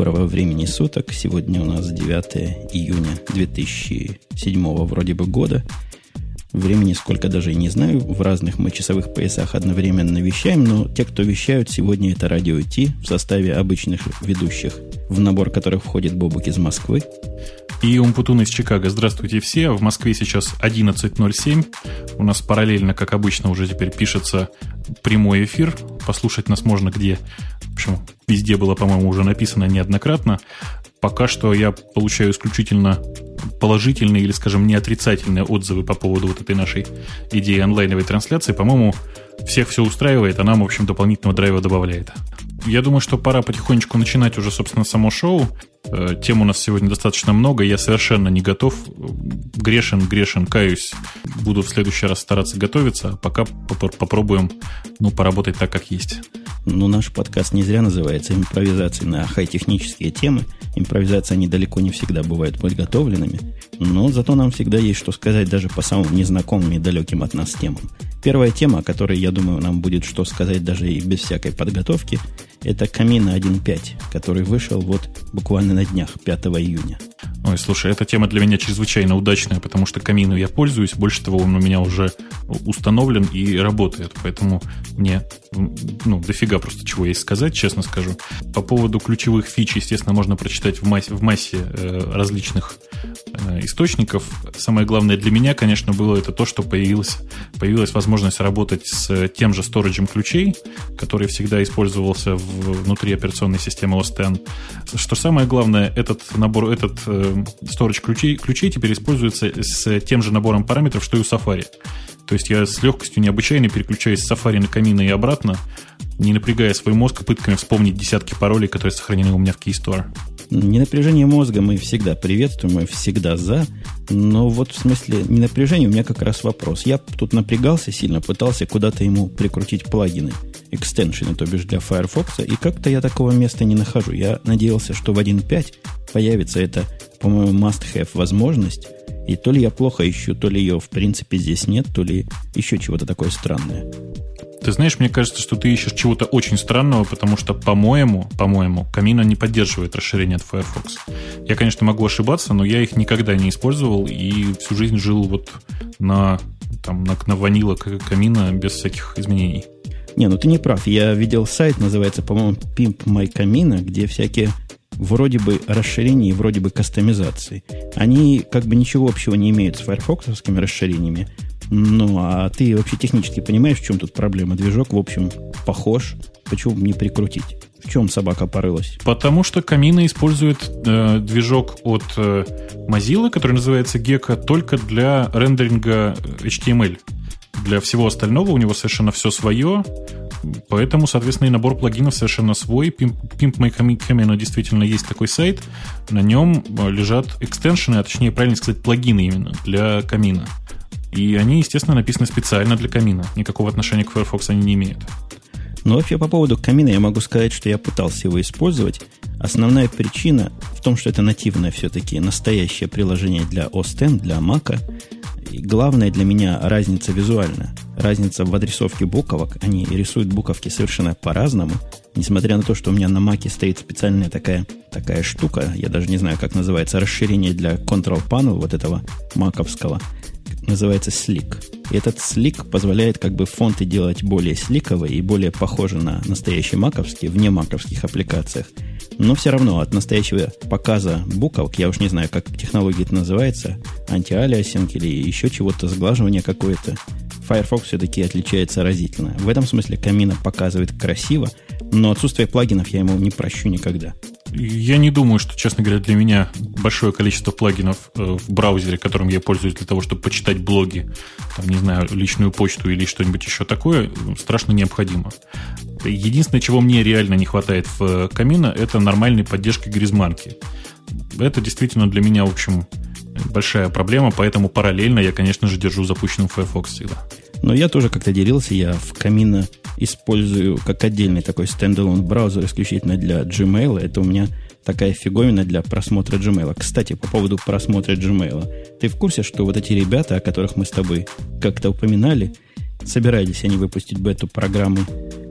Доброго времени суток. Сегодня у нас 9 июня 2007 вроде бы года. Времени сколько даже и не знаю. В разных мы часовых поясах одновременно вещаем, но те, кто вещают, сегодня это радио Ти в составе обычных ведущих, в набор которых входит Бобук из Москвы. И Умпутун из Чикаго. Здравствуйте все. В Москве сейчас 11.07. У нас параллельно, как обычно, уже теперь пишется прямой эфир. Послушать нас можно где. Общем, везде было, по-моему, уже написано неоднократно. Пока что я получаю исключительно положительные или, скажем, не отрицательные отзывы по поводу вот этой нашей идеи онлайновой трансляции. По-моему, всех все устраивает, а нам, в общем, дополнительного драйва добавляет. Я думаю, что пора потихонечку начинать уже, собственно, само шоу. Э, тем у нас сегодня достаточно много, я совершенно не готов. Грешен, грешен, каюсь. Буду в следующий раз стараться готовиться, а пока попробуем ну, поработать так, как есть. Ну, наш подкаст не зря называется «Импровизации на хай-технические темы». Импровизации, они далеко не всегда бывают подготовленными, но зато нам всегда есть что сказать даже по самым незнакомым и далеким от нас темам. Первая тема, о которой, я думаю, нам будет что сказать даже и без всякой подготовки, это Камина 1.5, который вышел вот буквально на днях, 5 июня. Ой, слушай, эта тема для меня чрезвычайно удачная, потому что камину я пользуюсь. Больше того, он у меня уже установлен и работает. Поэтому мне ну, дофига просто чего есть сказать, честно скажу. По поводу ключевых фич, естественно, можно прочитать в массе, в массе э, различных э, источников. Самое главное для меня, конечно, было это то, что появилась, появилась возможность работать с тем же сториджем ключей, который всегда использовался в, внутри операционной системы OS X. Что самое главное, этот набор, этот э, storage ключей, ключей теперь используется с тем же набором параметров, что и у Safari. То есть я с легкостью необычайно переключаюсь с Safari на камины и обратно, не напрягая свой мозг пытками вспомнить десятки паролей, которые сохранены у меня в Keystore. Не напряжение мозга мы всегда приветствуем, мы всегда за. Но вот в смысле не напряжение, у меня как раз вопрос. Я тут напрягался сильно, пытался куда-то ему прикрутить плагины, экстеншены, то бишь для Firefox, и как-то я такого места не нахожу. Я надеялся, что в 1.5 появится эта, по-моему, must-have возможность, и то ли я плохо ищу, то ли ее в принципе здесь нет, то ли еще чего-то такое странное. Ты знаешь, мне кажется, что ты ищешь чего-то очень странного, потому что, по-моему, по-моему, Камина не поддерживает расширение от Firefox. Я, конечно, могу ошибаться, но я их никогда не использовал и всю жизнь жил вот на, там, на, на ванила Камина без всяких изменений. Не, ну ты не прав. Я видел сайт, называется, по-моему, Pimp My Camino, где всякие вроде бы расширения и вроде бы кастомизации. Они как бы ничего общего не имеют с файрфоксовскими расширениями, ну, а ты вообще технически понимаешь, в чем тут проблема? Движок, в общем, похож. Почему бы не прикрутить? В чем собака порылась? Потому что Камина использует э, движок от э, Mozilla, который называется Gecko, только для рендеринга HTML. Для всего остального у него совершенно все свое, поэтому, соответственно, и набор плагинов совершенно свой. Pimp, Pimp My Camino действительно есть такой сайт, на нем э, лежат экстеншены, а точнее, правильно сказать, плагины именно для камина. И они, естественно, написаны специально для камина. Никакого отношения к Firefox они не имеют. Но вообще по поводу камина я могу сказать, что я пытался его использовать. Основная причина в том, что это нативное все-таки настоящее приложение для OS X, для Mac. И главное для меня разница визуальная. Разница в адресовке буковок. Они рисуют буковки совершенно по-разному. Несмотря на то, что у меня на Mac стоит специальная такая, такая штука, я даже не знаю, как называется, расширение для Control Panel вот этого маковского – называется Slick. И этот Slick позволяет как бы фонты делать более сликовые и более похожи на настоящие маковские, вне маковских аппликациях. Но все равно от настоящего показа буковок, я уж не знаю, как технология это называется, антиалиасинг или еще чего-то, сглаживание какое-то, Firefox все-таки отличается разительно. В этом смысле Камина показывает красиво, но отсутствие плагинов я ему не прощу никогда. Я не думаю, что, честно говоря, для меня большое количество плагинов э, в браузере, которым я пользуюсь для того, чтобы почитать блоги, там, не знаю, личную почту или что-нибудь еще такое, страшно необходимо. Единственное, чего мне реально не хватает в Камина, это нормальной поддержки гризмарки. Это действительно для меня, в общем, большая проблема, поэтому параллельно я, конечно же, держу запущенным Firefox всегда. Но я тоже как-то делился, я в Камина использую как отдельный такой стендалон браузер исключительно для Gmail. Это у меня такая фиговина для просмотра Gmail. Кстати, по поводу просмотра Gmail. Ты в курсе, что вот эти ребята, о которых мы с тобой как-то упоминали, собирались они выпустить бету программы,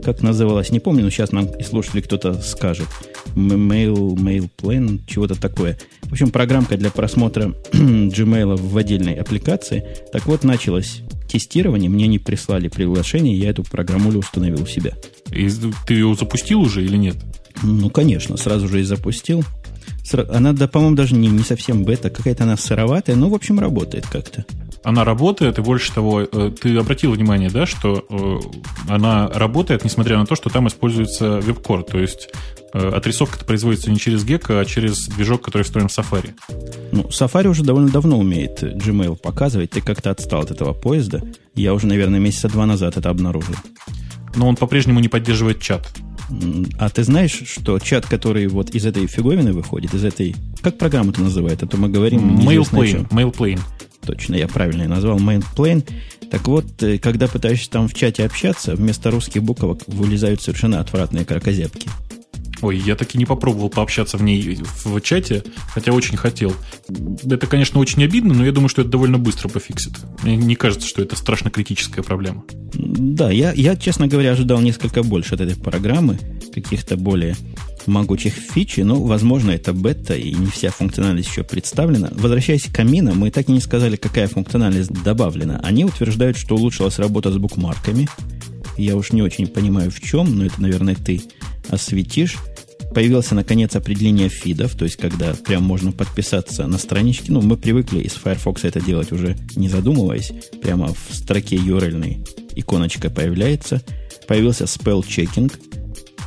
как называлась, не помню, но сейчас нам и слушатели кто-то скажет. Mail, Mail Plan, чего-то такое. В общем, программка для просмотра Gmail в отдельной аппликации. Так вот, началось тестирование, мне не прислали приглашение, я эту программулю установил у себя. И ты ее запустил уже или нет? Ну, конечно, сразу же и запустил. Она, да, по-моему, даже не, не совсем бета, какая-то она сыроватая, но, в общем, работает как-то. Она работает, и больше того, э, ты обратил внимание, да, что э, она работает, несмотря на то, что там используется веб-кор, то есть э, отрисовка производится не через Gecko, а через движок, который встроен в Safari. Ну, Safari уже довольно давно умеет Gmail показывать. Ты как-то отстал от этого поезда. Я уже, наверное, месяца два назад это обнаружил. Но он по-прежнему не поддерживает чат. А ты знаешь, что чат, который вот из этой фиговины выходит, из этой... Как программу это называет? А то мы говорим... Mailplane. Mailplane. Точно, я правильно назвал Mailplane. Так вот, э, когда пытаешься там в чате общаться, вместо русских буквок вылезают совершенно отвратные кракозябки. Ой, я таки не попробовал пообщаться в ней в чате, хотя очень хотел. Это, конечно, очень обидно, но я думаю, что это довольно быстро пофиксит. Мне не кажется, что это страшно критическая проблема. Да, я, я, честно говоря, ожидал несколько больше от этой программы, каких-то более могучих фичей, но, возможно, это бета, и не вся функциональность еще представлена. Возвращаясь к камину, мы так и не сказали, какая функциональность добавлена. Они утверждают, что улучшилась работа с букмарками. Я уж не очень понимаю, в чем, но это, наверное, ты осветишь. Появился, наконец, определение фидов, то есть, когда прям можно подписаться на страничке. Ну, мы привыкли из Firefox это делать уже не задумываясь. Прямо в строке URL иконочка появляется. Появился spell checking.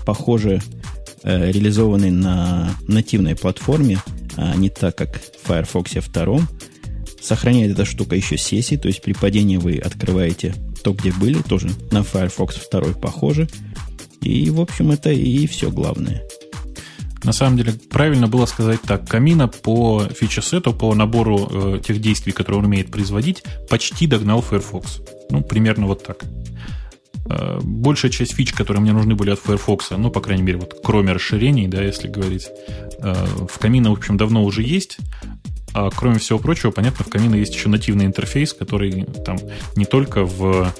Похоже, э, реализованный на нативной платформе, а не так, как в Firefox 2. Сохраняет эта штука еще сессии, то есть при падении вы открываете то, где были, тоже на Firefox 2 похоже. И, в общем, это и все главное. На самом деле, правильно было сказать так. Камина по фичесету, по набору э, тех действий, которые он умеет производить, почти догнал Firefox. Ну, примерно вот так. Э, большая часть фич, которые мне нужны были от Firefox, ну, по крайней мере, вот кроме расширений, да, если говорить, э, в Камина, в общем, давно уже есть. А кроме всего прочего, понятно, в Камина есть еще нативный интерфейс, который там не только в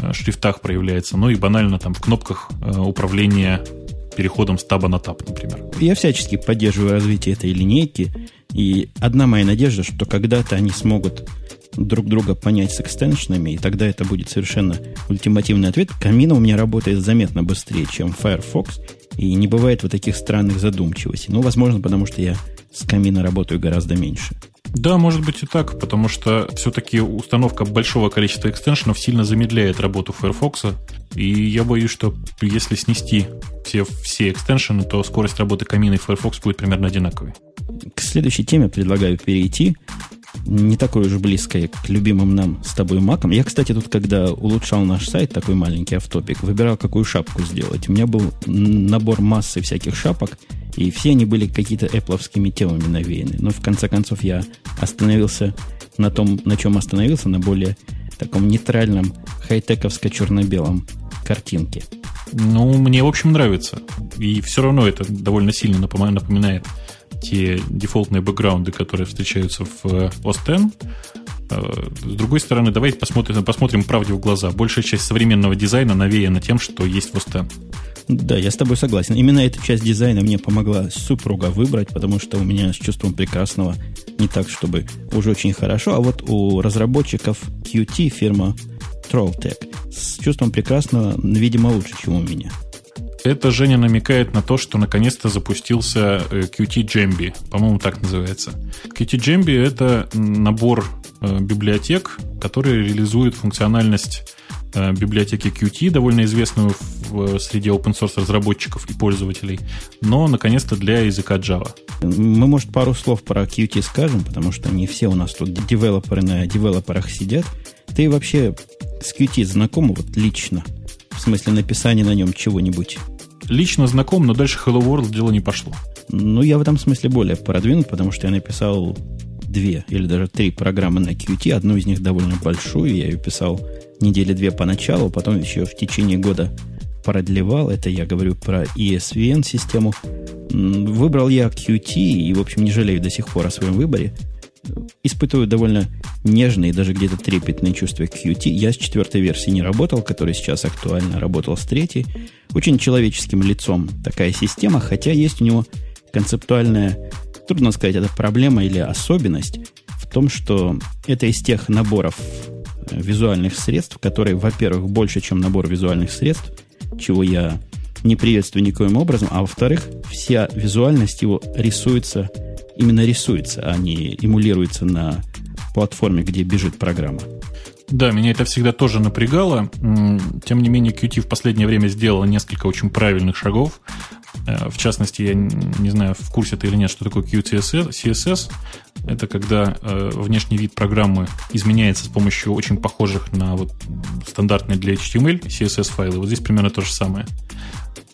э, шрифтах проявляется, но и банально там в кнопках управления переходом с таба на таб, например. Я всячески поддерживаю развитие этой линейки. И одна моя надежда, что когда-то они смогут друг друга понять с экстеншенами, и тогда это будет совершенно ультимативный ответ. Камина у меня работает заметно быстрее, чем Firefox, и не бывает вот таких странных задумчивостей. Ну, возможно, потому что я с камина работаю гораздо меньше. Да, может быть и так, потому что все-таки установка большого количества экстеншенов сильно замедляет работу Firefox. И я боюсь, что если снести все, все экстеншены, то скорость работы камина и Firefox будет примерно одинаковой. К следующей теме предлагаю перейти. Не такой уж близкой к любимым нам с тобой макам. Я, кстати, тут, когда улучшал наш сайт, такой маленький автопик, выбирал, какую шапку сделать. У меня был набор массы всяких шапок, и все они были какие-то эпловскими темами навеяны. Но в конце концов я остановился на том, на чем остановился, на более таком нейтральном хай-тековско-черно-белом картинке. Ну, мне, в общем, нравится. И все равно это довольно сильно напоминает те дефолтные бэкграунды, которые встречаются в OS X. Э, с другой стороны, давайте посмотрим, посмотрим правде в глаза. Большая часть современного дизайна навеяна тем, что есть в OS X. Да, я с тобой согласен. Именно эта часть дизайна мне помогла супруга выбрать, потому что у меня с чувством прекрасного не так, чтобы уже очень хорошо, а вот у разработчиков Qt фирма Trolltech с чувством прекрасного, видимо, лучше, чем у меня. Это Женя намекает на то, что наконец-то запустился э, Qt Jambi. По-моему, так называется. Qt Jambi — это набор э, библиотек, которые реализуют функциональность Э, библиотеки Qt, довольно известную в среде open source разработчиков и пользователей, но наконец-то для языка Java. Мы, может, пару слов про Qt скажем, потому что не все у нас тут девелоперы на девелоперах сидят. Ты вообще с Qt знаком вот лично? В смысле написания на нем чего-нибудь? Лично знаком, но дальше Hello World дело не пошло. Ну, я в этом смысле более продвинут, потому что я написал две или даже три программы на Qt. Одну из них довольно большую, я ее писал недели две поначалу, потом еще в течение года продлевал. Это я говорю про ESVN систему. Выбрал я Qt и, в общем, не жалею до сих пор о своем выборе. Испытываю довольно нежные, даже где-то трепетные чувства к Qt. Я с четвертой версии не работал, которая сейчас актуально, работал с третьей. очень человеческим лицом такая система, хотя есть у него концептуальная, трудно сказать, это проблема или особенность в том, что это из тех наборов э, визуальных средств, которые, во-первых, больше, чем набор визуальных средств, чего я не приветствую никоим образом, а во-вторых, вся визуальность его рисуется, именно рисуется, а не эмулируется на платформе, где бежит программа. Да, меня это всегда тоже напрягало. Тем не менее, Qt в последнее время сделала несколько очень правильных шагов. Э, в частности, я не знаю, в курсе ты или нет, что такое QTSS, CSS. Это когда э, внешний вид программы изменяется с помощью очень похожих на вот стандартные для HTML CSS файлы. Вот здесь примерно то же самое.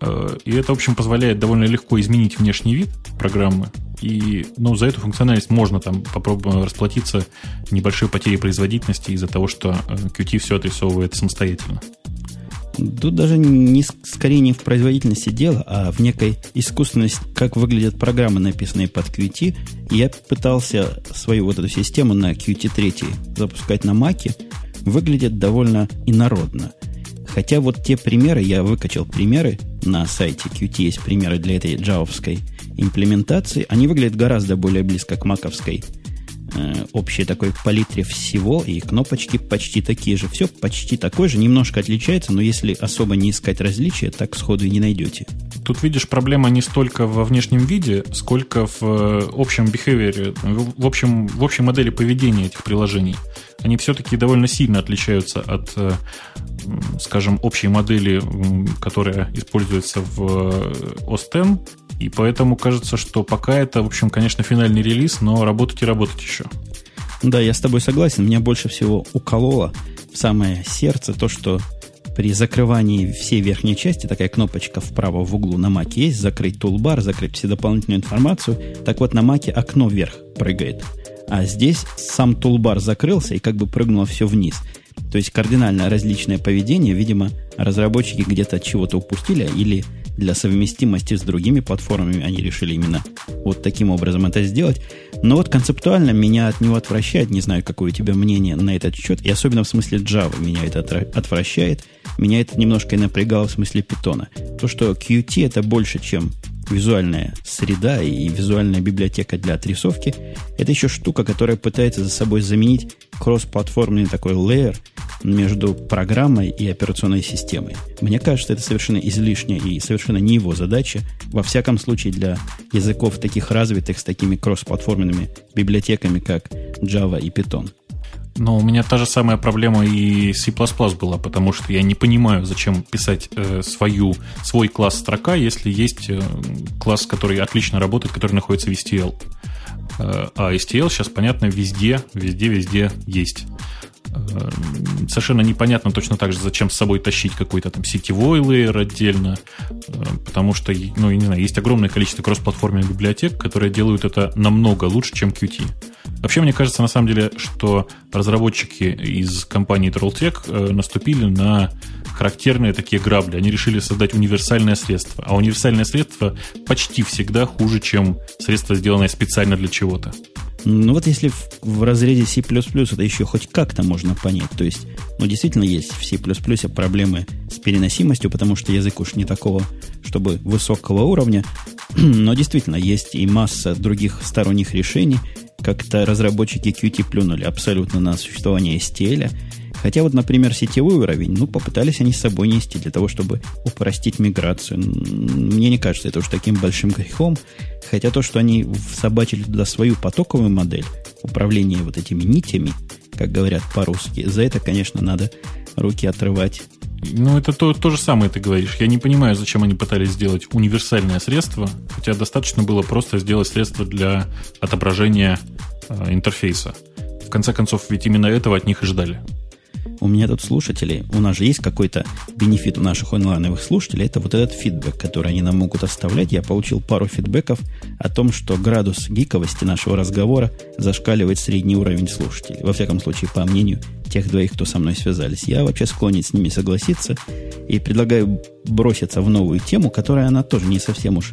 Э, и это, в общем, позволяет довольно легко изменить внешний вид программы. И ну, за эту функциональность можно там попробовать расплатиться небольшой потерей производительности из-за того, что Qt все отрисовывает самостоятельно. Тут даже не, скорее не в производительности дела, а в некой искусственности, как выглядят программы, написанные под Qt. Я пытался свою вот эту систему на Qt 3 запускать на Mac. Выглядит довольно инородно. Хотя вот те примеры, я выкачал примеры на сайте Qt, есть примеры для этой джавовской имплементации, они выглядят гораздо более близко к маковской э, общей такой палитре всего, и кнопочки почти такие же. Все почти такое же, немножко отличается, но если особо не искать различия, так сходу и не найдете. Тут, видишь, проблема не столько во внешнем виде, сколько в э, общем behavior, в общем, в общей модели поведения этих приложений. Они все-таки довольно сильно отличаются от, э, скажем, общей модели, которая используется в э, OS X, и поэтому кажется, что пока это, в общем, конечно, финальный релиз, но работать и работать еще. Да, я с тобой согласен. Меня больше всего укололо в самое сердце то, что при закрывании всей верхней части такая кнопочка вправо в углу на маке есть, закрыть тулбар, закрыть всю дополнительную информацию. Так вот, на маке окно вверх прыгает. А здесь сам тулбар закрылся и как бы прыгнуло все вниз. То есть кардинально различное поведение. Видимо, разработчики где-то чего-то упустили или для совместимости с другими платформами они решили именно вот таким образом это сделать. Но вот концептуально меня от него отвращает. Не знаю, какое у тебя мнение на этот счет. И особенно в смысле Java меня это отвращает. Меня это немножко и напрягало в смысле питона. То, что Qt это больше, чем визуальная среда и визуальная библиотека для отрисовки, это еще штука, которая пытается за собой заменить кроссплатформенный такой лейер между программой и операционной системой. Мне кажется, это совершенно излишне и совершенно не его задача. Во всяком случае, для языков таких развитых с такими кроссплатформенными библиотеками, как Java и Python. Но у меня та же самая проблема и C++ была, потому что я не понимаю, зачем писать э, свою, свой класс строка, если есть э, класс, который отлично работает, который находится в STL. Э, а STL сейчас, понятно, везде, везде, везде есть. Э, совершенно непонятно точно так же, зачем с собой тащить какой-то там сетевой лейер отдельно, э, потому что, ну, я не знаю, есть огромное количество кроссплатформенных библиотек, которые делают это намного лучше, чем Qt. Вообще, мне кажется, на самом деле, что разработчики из компании Trolltech э, наступили на характерные такие грабли. Они решили создать универсальное средство. А универсальное средство почти всегда хуже, чем средство, сделанное специально для чего-то. Ну вот если в, в разрезе C++ это еще хоть как-то можно понять, то есть, ну действительно есть в C++ проблемы с переносимостью, потому что язык уж не такого, чтобы высокого уровня, но действительно есть и масса других сторонних решений, как-то разработчики Qt плюнули абсолютно на существование STL, Хотя вот, например, сетевой уровень, ну, попытались они с собой нести для того, чтобы упростить миграцию. Мне не кажется это уж таким большим грехом. Хотя то, что они собачили туда свою потоковую модель управления вот этими нитями, как говорят по-русски, за это, конечно, надо руки отрывать. Ну, это то, то же самое ты говоришь. Я не понимаю, зачем они пытались сделать универсальное средство, хотя достаточно было просто сделать средство для отображения э, интерфейса. В конце концов, ведь именно этого от них и ждали у меня тут слушатели, у нас же есть какой-то бенефит у наших онлайновых слушателей, это вот этот фидбэк, который они нам могут оставлять. Я получил пару фидбэков о том, что градус гиковости нашего разговора зашкаливает средний уровень слушателей. Во всяком случае, по мнению тех двоих, кто со мной связались. Я вообще склонен с ними согласиться и предлагаю броситься в новую тему, которая она тоже не совсем уж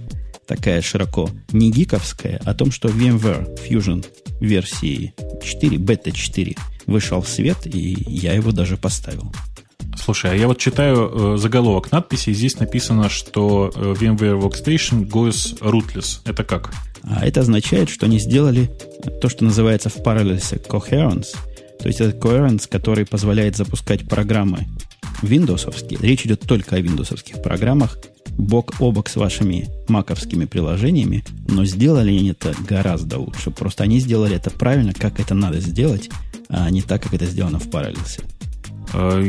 такая широко не гиковская, о том, что VMware Fusion версии 4, бета 4 вышел в свет, и я его даже поставил. Слушай, а я вот читаю э, заголовок надписи, и здесь написано, что э, VMware Workstation goes rootless. Это как? А это означает, что они сделали то, что называется в Parallels Coherence. То есть это Coherence, который позволяет запускать программы Windows. Речь идет только о Windows программах, бок о бок с вашими маковскими приложениями, но сделали они это гораздо лучше. Просто они сделали это правильно, как это надо сделать, а не так, как это сделано в Parallels. А,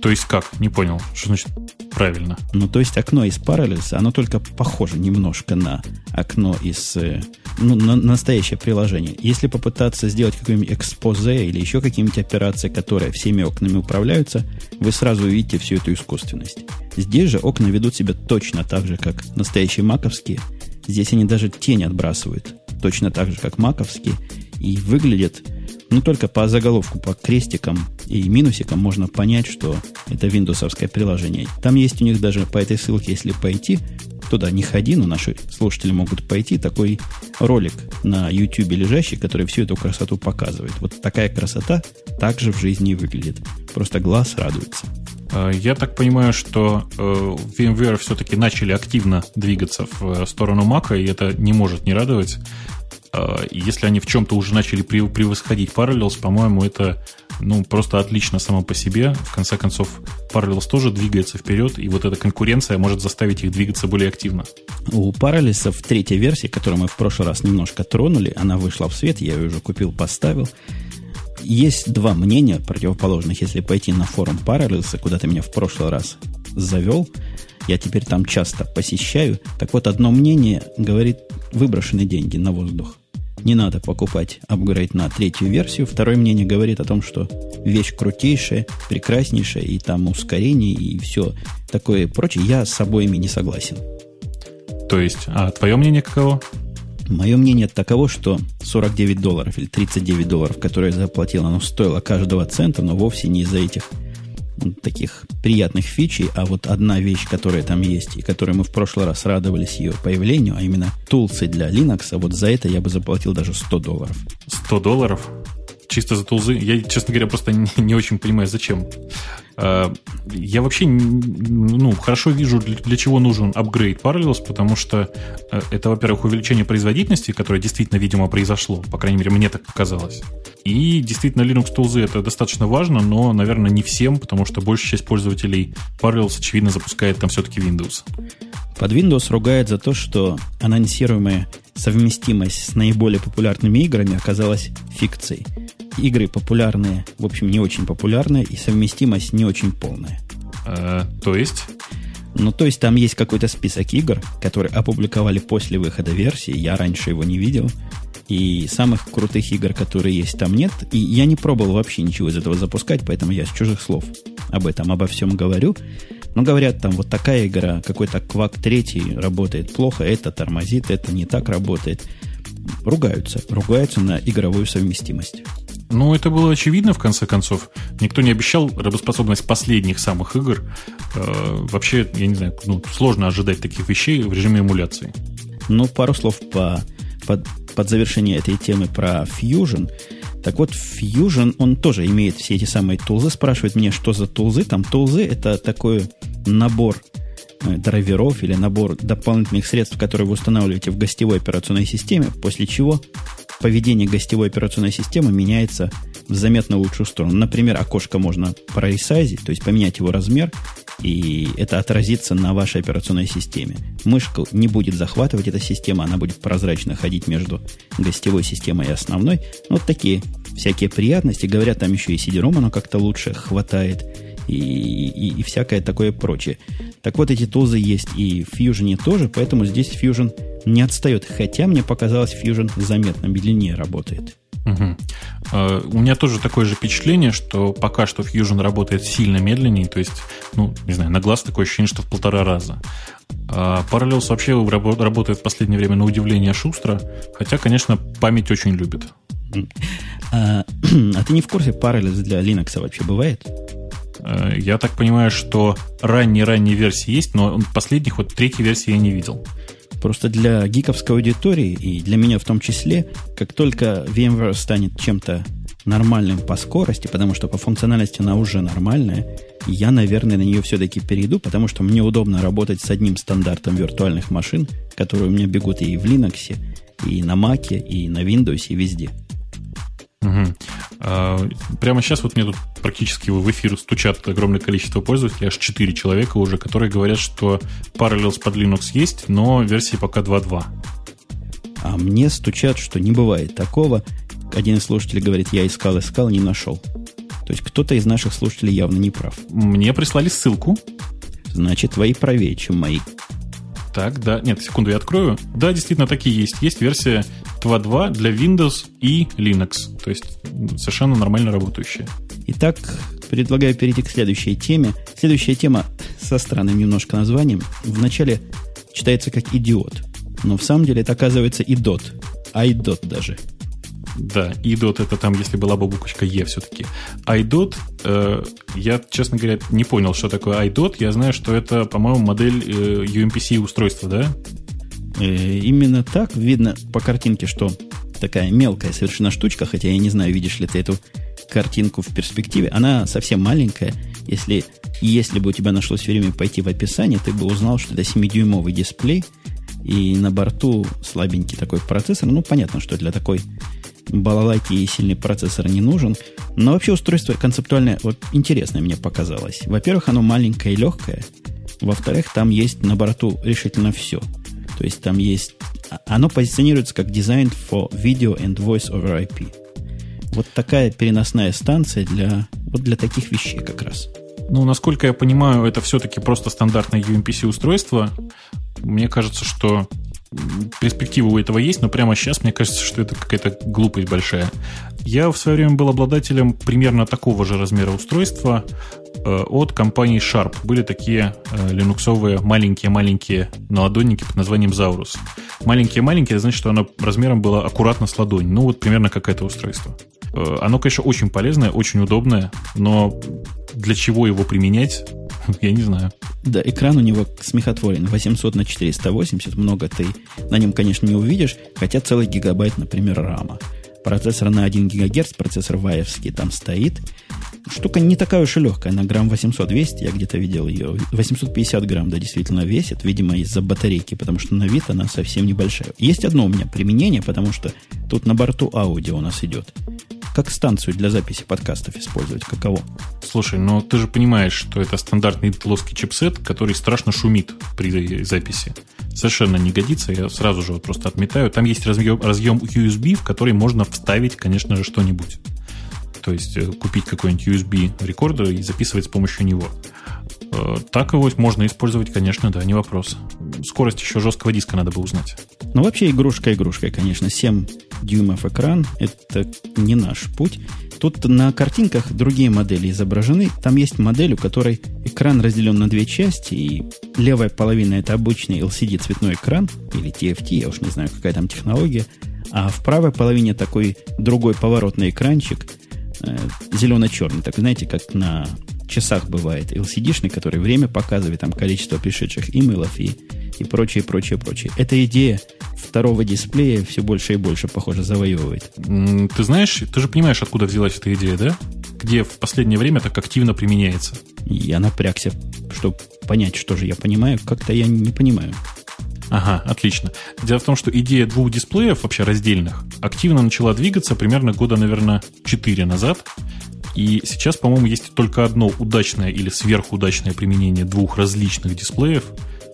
то есть как? Не понял. Что значит правильно? Ну, то есть окно из Parallels, оно только похоже немножко на окно из... Э, ну, на настоящее приложение. Если попытаться сделать какое-нибудь экспозе или еще какие-нибудь операции, которые всеми окнами управляются, вы сразу увидите всю эту искусственность. Здесь же окна ведут себя точно так же, как настоящие маковские. Здесь они даже тень отбрасывают точно так же, как маковские. И выглядят ну, только по заголовку, по крестикам и минусикам можно понять, что это виндовсовское приложение. Там есть у них даже по этой ссылке, если пойти, туда не ходи, но наши слушатели могут пойти, такой ролик на YouTube лежащий, который всю эту красоту показывает. Вот такая красота также в жизни выглядит. Просто глаз радуется. А, я так понимаю, что э, VMware все-таки начали активно двигаться в э, сторону Mac, и это не может не радовать. А, если они в чем-то уже начали превосходить Parallels, по-моему, это ну, просто отлично само по себе. В конце концов, Parallels тоже двигается вперед, и вот эта конкуренция может заставить их двигаться более активно. У Parallels в третьей версии, которую мы в прошлый раз немножко тронули, она вышла в свет, я ее уже купил, поставил. Есть два мнения противоположных. Если пойти на форум Parallels, куда ты меня в прошлый раз завел, я теперь там часто посещаю. Так вот, одно мнение говорит выброшены деньги на воздух не надо покупать апгрейд на третью версию. Второе мнение говорит о том, что вещь крутейшая, прекраснейшая, и там ускорение, и все такое прочее. Я с обоими не согласен. То есть, а твое мнение каково? Мое мнение таково, что 49 долларов или 39 долларов, которые я заплатил, оно стоило каждого цента, но вовсе не из-за этих таких приятных фичей, а вот одна вещь, которая там есть, и которой мы в прошлый раз радовались ее появлению, а именно тулсы для Linux, а вот за это я бы заплатил даже 100 долларов. 100 долларов? Чисто за тулзы? Я, честно говоря, просто не, не очень понимаю, зачем. А, я вообще ну, хорошо вижу, для, чего нужен апгрейд Parallels, потому что э, это, во-первых, увеличение производительности, которое действительно, видимо, произошло. По крайней мере, мне так показалось. И действительно, Linux тулзы это достаточно важно, но, наверное, не всем, потому что большая часть пользователей Parallels, очевидно, запускает там все-таки Windows. Под Windows ругает за то, что анонсируемая совместимость с наиболее популярными играми оказалась фикцией. Игры популярные, в общем, не очень популярные, и совместимость не очень полная. А, то есть? Ну, то есть там есть какой-то список игр, которые опубликовали после выхода версии. Я раньше его не видел. И самых крутых игр, которые есть, там нет. И я не пробовал вообще ничего из этого запускать, поэтому я с чужих слов об этом, обо всем говорю. Но говорят, там вот такая игра, какой-то квак третий работает плохо, это тормозит, это не так работает. Ругаются. Ругаются на игровую совместимость. Ну, это было очевидно, в конце концов. Никто не обещал работоспособность последних самых игр. Э, вообще, я не знаю, ну, сложно ожидать таких вещей в режиме эмуляции. Ну, пару слов по, под, под завершение этой темы про Fusion. Так вот, Fusion, он тоже имеет все эти самые тулзы. Спрашивает меня, что за тулзы. Там тулзы – это такой набор э, драйверов или набор дополнительных средств, которые вы устанавливаете в гостевой операционной системе, после чего поведение гостевой операционной системы меняется в заметно лучшую сторону. Например, окошко можно проресайзить, то есть поменять его размер, и это отразится на вашей операционной системе. Мышку не будет захватывать эта система, она будет прозрачно ходить между гостевой системой и основной. Вот такие всякие приятности. Говорят, там еще и сидером оно как-то лучше хватает и, и, и всякое такое прочее. Так вот, эти тулзы есть и в Fusion тоже, поэтому здесь Fusion не отстает. Хотя мне показалось, Fusion заметно медленнее работает. Угу. Uh, у меня тоже такое же впечатление, что пока что Fusion работает сильно медленнее, то есть, ну, не знаю, на глаз такое ощущение, что в полтора раза. А Parallels вообще работает в последнее время на удивление шустро, хотя, конечно, память очень любит. А, а ты не в курсе, Parallels для Linux вообще бывает? Э, я так понимаю, что ранние-ранние версии есть, но последних, вот третьей версии я не видел. Просто для гиковской аудитории, и для меня в том числе, как только VMware станет чем-то нормальным по скорости, потому что по функциональности она уже нормальная, я, наверное, на нее все-таки перейду, потому что мне удобно работать с одним стандартом виртуальных машин, которые у меня бегут и в Linux, и на Mac, и на Windows, и везде. Угу. А, прямо сейчас вот мне тут практически в эфир стучат огромное количество пользователей, аж 4 человека уже, которые говорят, что Parallels под Linux есть, но версии пока 2.2. А мне стучат, что не бывает такого. Один из слушателей говорит, я искал, искал, не нашел. То есть кто-то из наших слушателей явно не прав. Мне прислали ссылку. Значит, твои правее, чем мои. Так, да. Нет, секунду, я открою. Да, действительно, такие есть. Есть версия 2.2 для Windows и Linux. То есть совершенно нормально работающая. Итак, предлагаю перейти к следующей теме. Следующая тема со странным немножко названием. Вначале читается как «идиот». Но в самом деле это оказывается идот. Айдот даже. Да, IDOT это там, если была бы буквочка Е все-таки. iDot, э, я, честно говоря, не понял, что такое iDot. Я знаю, что это, по-моему, модель э, UMPC устройства, да? Э, именно так видно по картинке, что такая мелкая совершенно штучка, хотя я не знаю, видишь ли ты эту картинку в перспективе. Она совсем маленькая. Если, если бы у тебя нашлось время пойти в описание, ты бы узнал, что это 7-дюймовый дисплей, и на борту слабенький такой процессор. Ну, понятно, что для такой балалайки и сильный процессор не нужен. Но вообще устройство концептуально вот, интересное мне показалось. Во-первых, оно маленькое и легкое. Во-вторых, там есть на борту решительно все. То есть там есть... А, оно позиционируется как Designed for Video and Voice over IP. Вот такая переносная станция для, вот для таких вещей как раз. Ну, насколько я понимаю, это все-таки просто стандартное UMPC устройство. Мне кажется, что перспектива у этого есть, но прямо сейчас мне кажется, что это какая-то глупость большая. Я в свое время был обладателем примерно такого же размера устройства э, от компании Sharp. Были такие э, линуксовые маленькие-маленькие наладонники под названием Zaurus. Маленькие-маленькие, значит, что оно размером было аккуратно с ладонь. Ну, вот примерно как это устройство. Э, оно, конечно, очень полезное, очень удобное, но для чего его применять, Я не знаю. Да, экран у него смехотворен. 800 на 480. Много ты на нем, конечно, не увидишь. Хотя целый гигабайт, например, рама. Процессор на 1 ГГц, процессор ваевский там стоит. Штука не такая уж и легкая, на грамм 800-200, я где-то видел ее. 850 грамм, да, действительно весит, видимо, из-за батарейки, потому что на вид она совсем небольшая. Есть одно у меня применение, потому что тут на борту аудио у нас идет. Как станцию для записи подкастов использовать, каково? Слушай, но ты же понимаешь, что это стандартный плоский чипсет, который страшно шумит при записи. Совершенно не годится, я сразу же вот просто отметаю. Там есть разъем, разъем USB, в который можно вставить, конечно же, что-нибудь то есть э, купить какой-нибудь USB рекордер и записывать с помощью него. Э, так его можно использовать, конечно, да, не вопрос. Скорость еще жесткого диска надо бы узнать. Ну, вообще игрушка игрушкой, конечно. 7 дюймов экран – это не наш путь. Тут на картинках другие модели изображены. Там есть модель, у которой экран разделен на две части, и левая половина – это обычный LCD цветной экран, или TFT, я уж не знаю, какая там технология, а в правой половине такой другой поворотный экранчик – э, зелено-черный. Так знаете, как на часах бывает LCD-шный, который время показывает, там количество пришедших имейлов и, и прочее, прочее, прочее. Эта идея второго дисплея все больше и больше, похоже, завоевывает. Ты знаешь, ты же понимаешь, откуда взялась эта идея, да? Где в последнее время так активно применяется. Я напрягся, чтобы понять, что же я понимаю. Как-то я не понимаю. Ага, отлично. Дело в том, что идея двух дисплеев, вообще раздельных, активно начала двигаться примерно года, наверное, 4 назад. И сейчас, по-моему, есть только одно удачное или сверхудачное применение двух различных дисплеев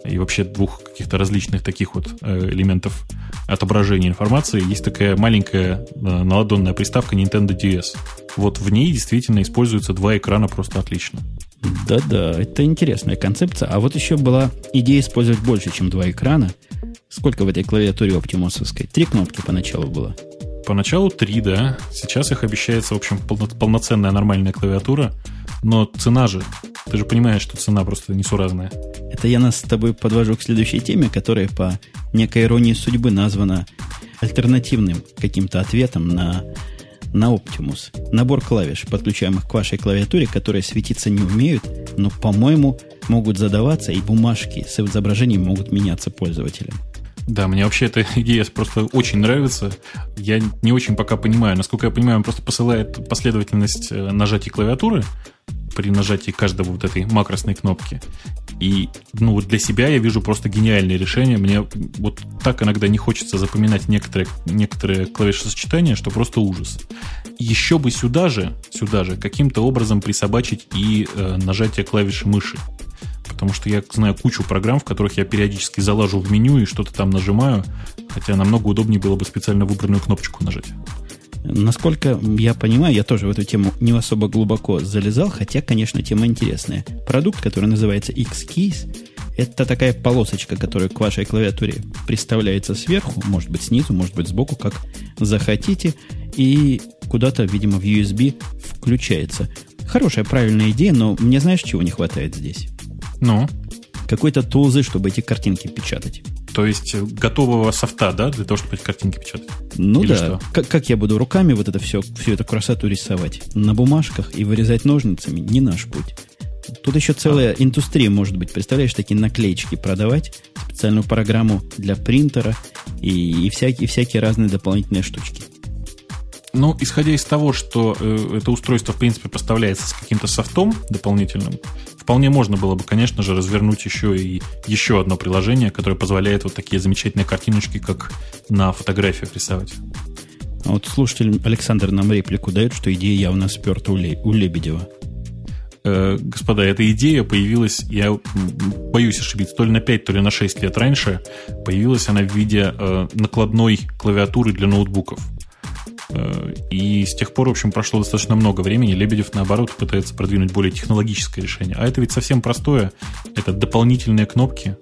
и вообще двух каких-то различных таких вот э, элементов отображения информации. Есть такая маленькая э, наладонная приставка Nintendo DS. Вот в ней действительно используются два экрана просто отлично. Да-да, это интересная концепция. А вот еще была идея использовать больше, чем два экрана. Сколько в этой клавиатуре оптимусовской? Три кнопки поначалу было. Поначалу три, да. Сейчас их обещается, в общем, полно, полноценная нормальная клавиатура. Но цена же, ты же понимаешь, что цена просто несуразная. Это я нас с тобой подвожу к следующей теме, которая по некой иронии судьбы названа альтернативным каким-то ответом на на Optimus. Набор клавиш, подключаемых к вашей клавиатуре, которые светиться не умеют, но, по-моему, могут задаваться, и бумажки с изображением могут меняться пользователям. Да, мне вообще эта идея просто очень нравится. Я не очень пока понимаю. Насколько я понимаю, он просто посылает последовательность э, нажатий клавиатуры при нажатии каждой вот этой макросной кнопки. И ну, для себя я вижу просто гениальное решение. Мне вот так иногда не хочется запоминать некоторые, некоторые клавишесочетания, что просто ужас. Еще бы сюда же, сюда же каким-то образом присобачить и э, нажатие клавиши мыши. Потому что я знаю кучу программ, в которых я периодически залажу в меню и что-то там нажимаю, хотя намного удобнее было бы специально выбранную кнопочку нажать. Насколько я понимаю, я тоже в эту тему не особо глубоко залезал, хотя, конечно, тема интересная. Продукт, который называется X-Keys, это такая полосочка, которая к вашей клавиатуре представляется сверху, может быть снизу, может быть сбоку, как захотите, и куда-то, видимо, в USB включается. Хорошая, правильная идея, но мне знаешь, чего не хватает здесь? Ну? Какой-то тулзы, чтобы эти картинки печатать. То есть э, готового софта, да, для того, чтобы эти картинки печатать? Ну Или да. Как, как я буду руками вот это все, всю эту красоту рисовать? На бумажках и вырезать ножницами не наш путь. Тут еще целая а. индустрия может быть. Представляешь, такие наклеечки продавать, специальную программу для принтера и, и всякие, всякие разные дополнительные штучки. Ну, исходя из того, что э, это устройство, в принципе, поставляется с каким-то софтом дополнительным, вполне можно было бы, конечно же, развернуть еще и еще одно приложение, которое позволяет вот такие замечательные картиночки, как на фотографиях рисовать. А вот слушатель Александр нам реплику дает, что идея явно сперта у, Ле- у Лебедева. Э, господа, эта идея появилась, я боюсь ошибиться, то ли на 5, то ли на 6 лет раньше. Появилась она в виде э, накладной клавиатуры для ноутбуков. Э, и с тех пор, в общем, прошло достаточно много времени. Лебедев, наоборот, пытается продвинуть более технологическое решение. А это ведь совсем простое. Это дополнительные кнопки.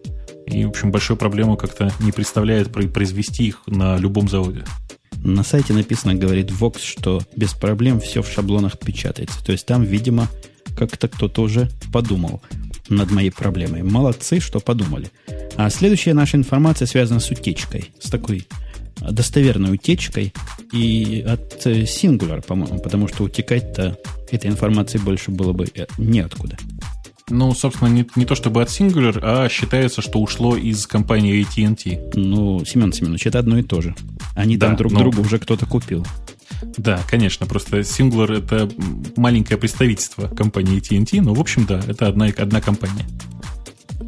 И, в общем, большой проблему как-то не представляет произвести их на любом заводе. На сайте написано, говорит Vox, что без проблем все в шаблонах печатается. То есть там, видимо, как-то кто-то уже подумал над моей проблемой. Молодцы, что подумали. А следующая наша информация связана с утечкой. С такой достоверной утечкой и от э, Singular, по-моему, потому что утекать-то этой информации больше было бы э, неоткуда. Ну, собственно, не, не то чтобы от Singular, а считается, что ушло из компании AT&T. Ну, Семен Семенович, это одно и то же. Они да, там друг но... друга уже кто-то купил. Да, конечно, просто Singular это маленькое представительство компании AT&T, но, в общем, да, это одна, одна компания.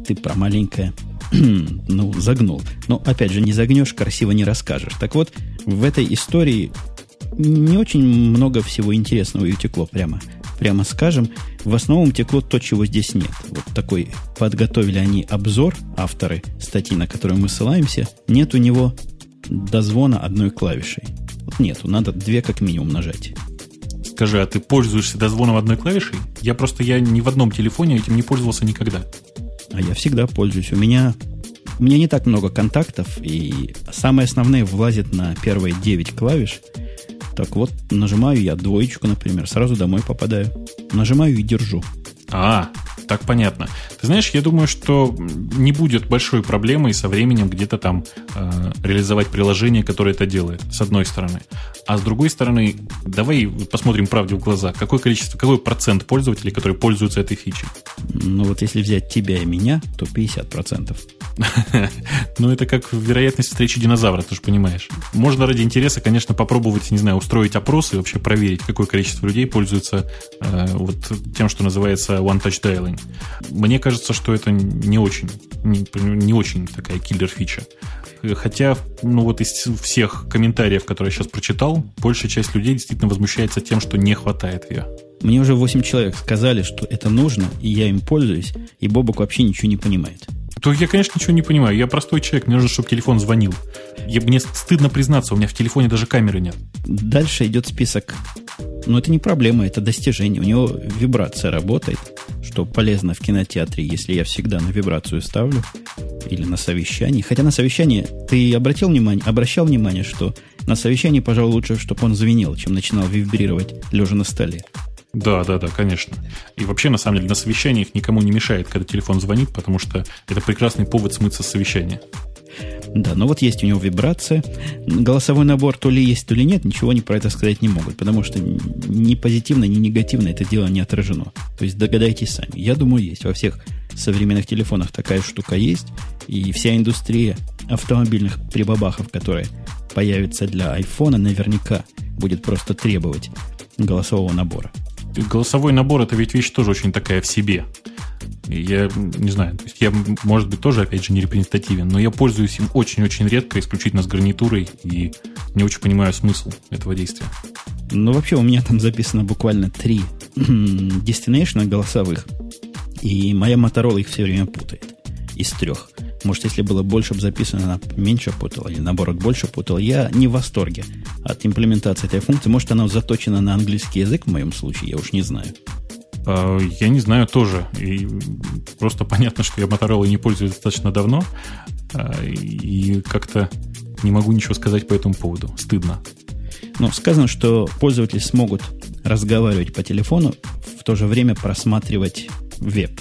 Ты про маленькое. ну, загнул. Но, опять же, не загнешь, красиво не расскажешь. Так вот, в этой истории не очень много всего интересного и утекло прямо. Прямо скажем, в основном текло то, чего здесь нет. Вот такой подготовили они обзор, авторы статьи, на которую мы ссылаемся. Нет у него дозвона одной клавишей. Вот нету, надо две как минимум нажать. Скажи, а ты пользуешься дозвоном одной клавишей? Я просто я ни в одном телефоне этим не пользовался никогда. А я всегда пользуюсь. У меня, у меня не так много контактов, и самые основные влазят на первые 9 клавиш. Так вот, нажимаю я двоечку, например, сразу домой попадаю. Нажимаю и держу. А, так понятно. Ты знаешь, я думаю, что не будет большой проблемой со временем где-то там э, реализовать приложение, которое это делает, с одной стороны. А с другой стороны, давай посмотрим правде в глаза. Какое количество, какой процент пользователей, которые пользуются этой фичей? Ну вот если взять тебя и меня, то 50%. Ну это как вероятность встречи динозавра, ты же понимаешь. Можно ради интереса, конечно, попробовать, не знаю, устроить опрос и вообще проверить, какое количество людей пользуется э, вот тем, что называется one-touch dialing. Мне кажется, что это не очень, не, не очень такая киллер-фича. Хотя, ну вот из всех комментариев, которые я сейчас прочитал, большая часть людей действительно возмущается тем, что не хватает ее. Мне уже 8 человек сказали, что это нужно, и я им пользуюсь, и Бобок вообще ничего не понимает. То я, конечно, ничего не понимаю. Я простой человек, мне нужно, чтобы телефон звонил. Я, мне стыдно признаться, у меня в телефоне даже камеры нет. Дальше идет список. Но это не проблема, это достижение. У него вибрация работает, что полезно в кинотеатре, если я всегда на вибрацию ставлю или на совещании. Хотя на совещании ты обратил внимание, обращал внимание, что на совещании, пожалуй, лучше, чтобы он звенел, чем начинал вибрировать лежа на столе. Да, да, да, конечно. И вообще, на самом деле, на совещаниях никому не мешает, когда телефон звонит, потому что это прекрасный повод смыться с совещания. Да, но вот есть у него вибрация. Голосовой набор то ли есть, то ли нет, ничего они про это сказать не могут, потому что ни позитивно, ни негативно это дело не отражено. То есть догадайтесь сами. Я думаю, есть. Во всех современных телефонах такая штука есть, и вся индустрия автомобильных прибабахов, которые появятся для айфона, наверняка будет просто требовать голосового набора. Голосовой набор это ведь вещь тоже очень такая в себе. Я не знаю, то есть я, может быть, тоже, опять же, не репрезентативен, но я пользуюсь им очень-очень редко, исключительно с гарнитурой, и не очень понимаю смысл этого действия. Ну, вообще, у меня там записано буквально три destination голосовых, и моя Моторола их все время путает из трех. Может, если было больше бы записано, она меньше путала, или наоборот больше путала. Я не в восторге от имплементации этой функции. Может, она заточена на английский язык в моем случае, я уж не знаю. А, я не знаю тоже. И просто понятно, что я Motorola не пользуюсь достаточно давно. А, и как-то не могу ничего сказать по этому поводу. Стыдно. Но сказано, что пользователи смогут разговаривать по телефону, в то же время просматривать веб.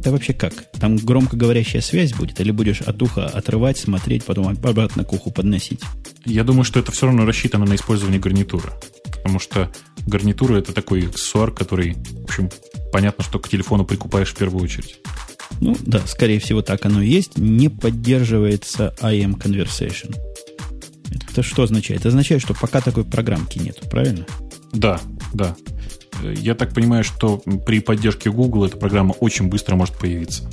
Это вообще как? Там громкоговорящая связь будет, или будешь от уха отрывать, смотреть, потом обратно к уху подносить? Я думаю, что это все равно рассчитано на использование гарнитуры. Потому что гарнитура это такой аксессуар, который, в общем, понятно, что к телефону прикупаешь в первую очередь. Ну да, скорее всего так оно и есть. Не поддерживается IM Conversation. Это что означает? Это означает, что пока такой программки нет, правильно? Да, да. Я так понимаю, что при поддержке Google эта программа очень быстро может появиться.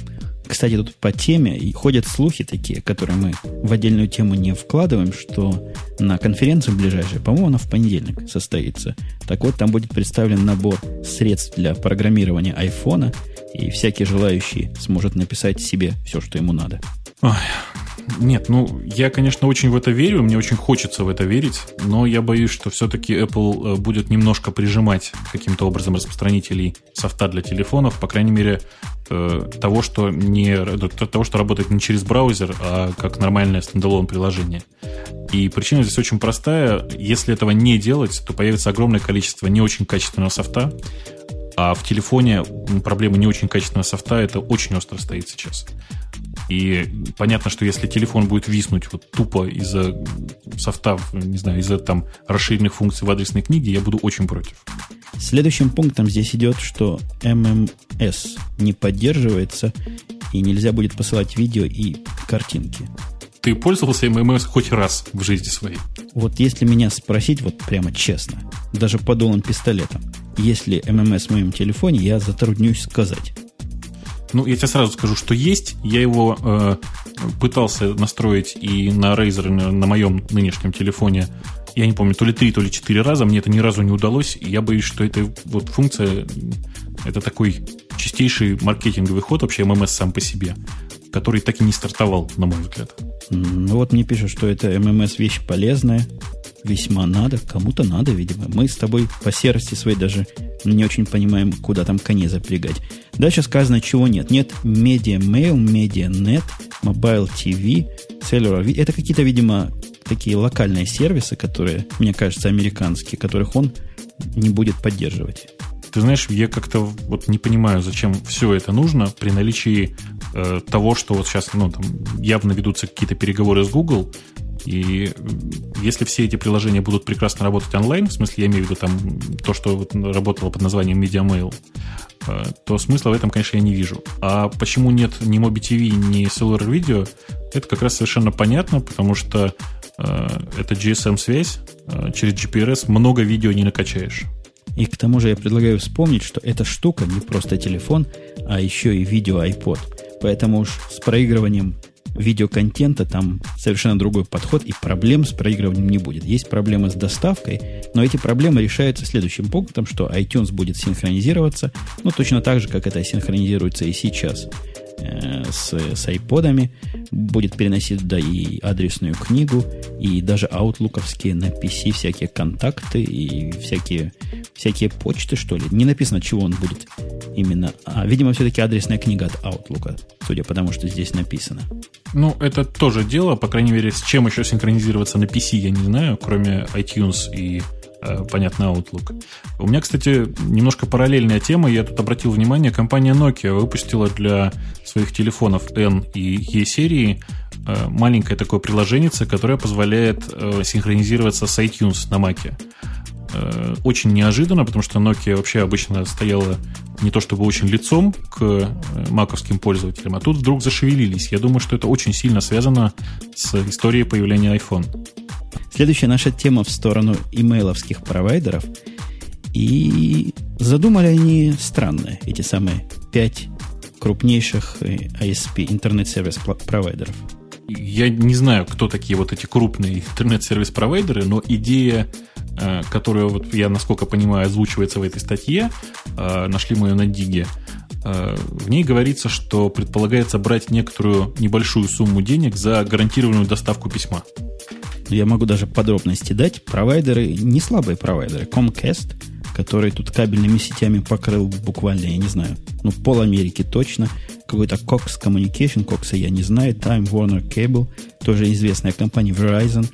Кстати, тут по теме ходят слухи такие, которые мы в отдельную тему не вкладываем, что на конференцию ближайшей, по-моему, она в понедельник состоится. Так вот, там будет представлен набор средств для программирования айфона, и всякий желающий сможет написать себе все, что ему надо. Ой, нет, ну, я, конечно, очень в это верю, мне очень хочется в это верить, но я боюсь, что все-таки Apple э, будет немножко прижимать каким-то образом распространителей софта для телефонов, по крайней мере, э, того, что не, того, что работает не через браузер, а как нормальное стендалон приложение. И причина здесь очень простая. Если этого не делать, то появится огромное количество не очень качественного софта, а в телефоне проблема не очень качественного софта, это очень остро стоит сейчас. И понятно, что если телефон будет виснуть вот тупо из-за софта, не знаю, из-за там расширенных функций в адресной книге, я буду очень против. Следующим пунктом здесь идет, что MMS не поддерживается, и нельзя будет посылать видео и картинки. Ты пользовался MMS хоть раз в жизни своей? Вот если меня спросить, вот прямо честно, даже по долом пистолетом, если ММС в моем телефоне, я затруднюсь сказать. Ну, я тебе сразу скажу, что есть. Я его э, пытался настроить и на Razer, на, на моем нынешнем телефоне. Я не помню, то ли три, то ли четыре раза. Мне это ни разу не удалось. И я боюсь, что эта вот функция, это такой чистейший маркетинговый ход вообще ММС сам по себе, который так и не стартовал, на мой взгляд. Ну вот мне пишут, что это ММС вещь полезная, весьма надо, кому-то надо, видимо. Мы с тобой по серости своей даже не очень понимаем, куда там коней запрягать. Дальше сказано, чего нет. Нет Media Mail, Media Net, Mobile TV, Cellular. Это какие-то, видимо, такие локальные сервисы, которые, мне кажется, американские, которых он не будет поддерживать. Ты знаешь, я как-то вот не понимаю, зачем все это нужно при наличии э, того, что вот сейчас ну, там явно ведутся какие-то переговоры с Google, и если все эти приложения будут прекрасно работать онлайн, в смысле, я имею в виду там то, что вот работало под названием MediaMail, э, то смысла в этом, конечно, я не вижу. А почему нет ни Mobi TV, ни Cellular Video, это как раз совершенно понятно, потому что э, это GSM-связь, э, через GPRS много видео не накачаешь. И к тому же я предлагаю вспомнить, что эта штука не просто телефон, а еще и видео iPod. Поэтому уж с проигрыванием видеоконтента там совершенно другой подход, и проблем с проигрыванием не будет. Есть проблемы с доставкой, но эти проблемы решаются следующим пунктом, что iTunes будет синхронизироваться, ну, точно так же, как это синхронизируется и сейчас э, с, с айподами, будет переносить туда и адресную книгу, и даже аутлуковские на PC всякие контакты и всякие, всякие почты, что ли. Не написано, чего он будет именно. А, видимо, все-таки адресная книга от Outlook, судя по тому, что здесь написано. Ну, это тоже дело, по крайней мере, с чем еще синхронизироваться на PC, я не знаю, кроме iTunes и э, понятно, Outlook. У меня, кстати, немножко параллельная тема. Я тут обратил внимание, компания Nokia выпустила для своих телефонов N и E серии э, маленькое такое приложение, которое позволяет э, синхронизироваться с iTunes на Mac. Очень неожиданно, потому что Nokia вообще обычно стояла не то чтобы очень лицом к э, маковским пользователям, а тут вдруг зашевелились. Я думаю, что это очень сильно связано с историей появления iPhone. Следующая наша тема в сторону имейловских провайдеров. И задумали они странное, эти самые пять крупнейших э, ISP, интернет-сервис провайдеров. Я не знаю, кто такие вот эти крупные интернет-сервис-провайдеры, но идея, которую вот я, насколько понимаю, озвучивается в этой статье, э, нашли мы ее на Диге, в ней говорится, что предполагается брать некоторую небольшую сумму денег за гарантированную доставку письма. Я могу даже подробности дать. Провайдеры, не слабые провайдеры. Comcast, который тут кабельными сетями покрыл буквально, я не знаю, ну, пол Америки точно. Какой-то Cox Communication, Cox я не знаю, Time Warner Cable, тоже известная компания Verizon,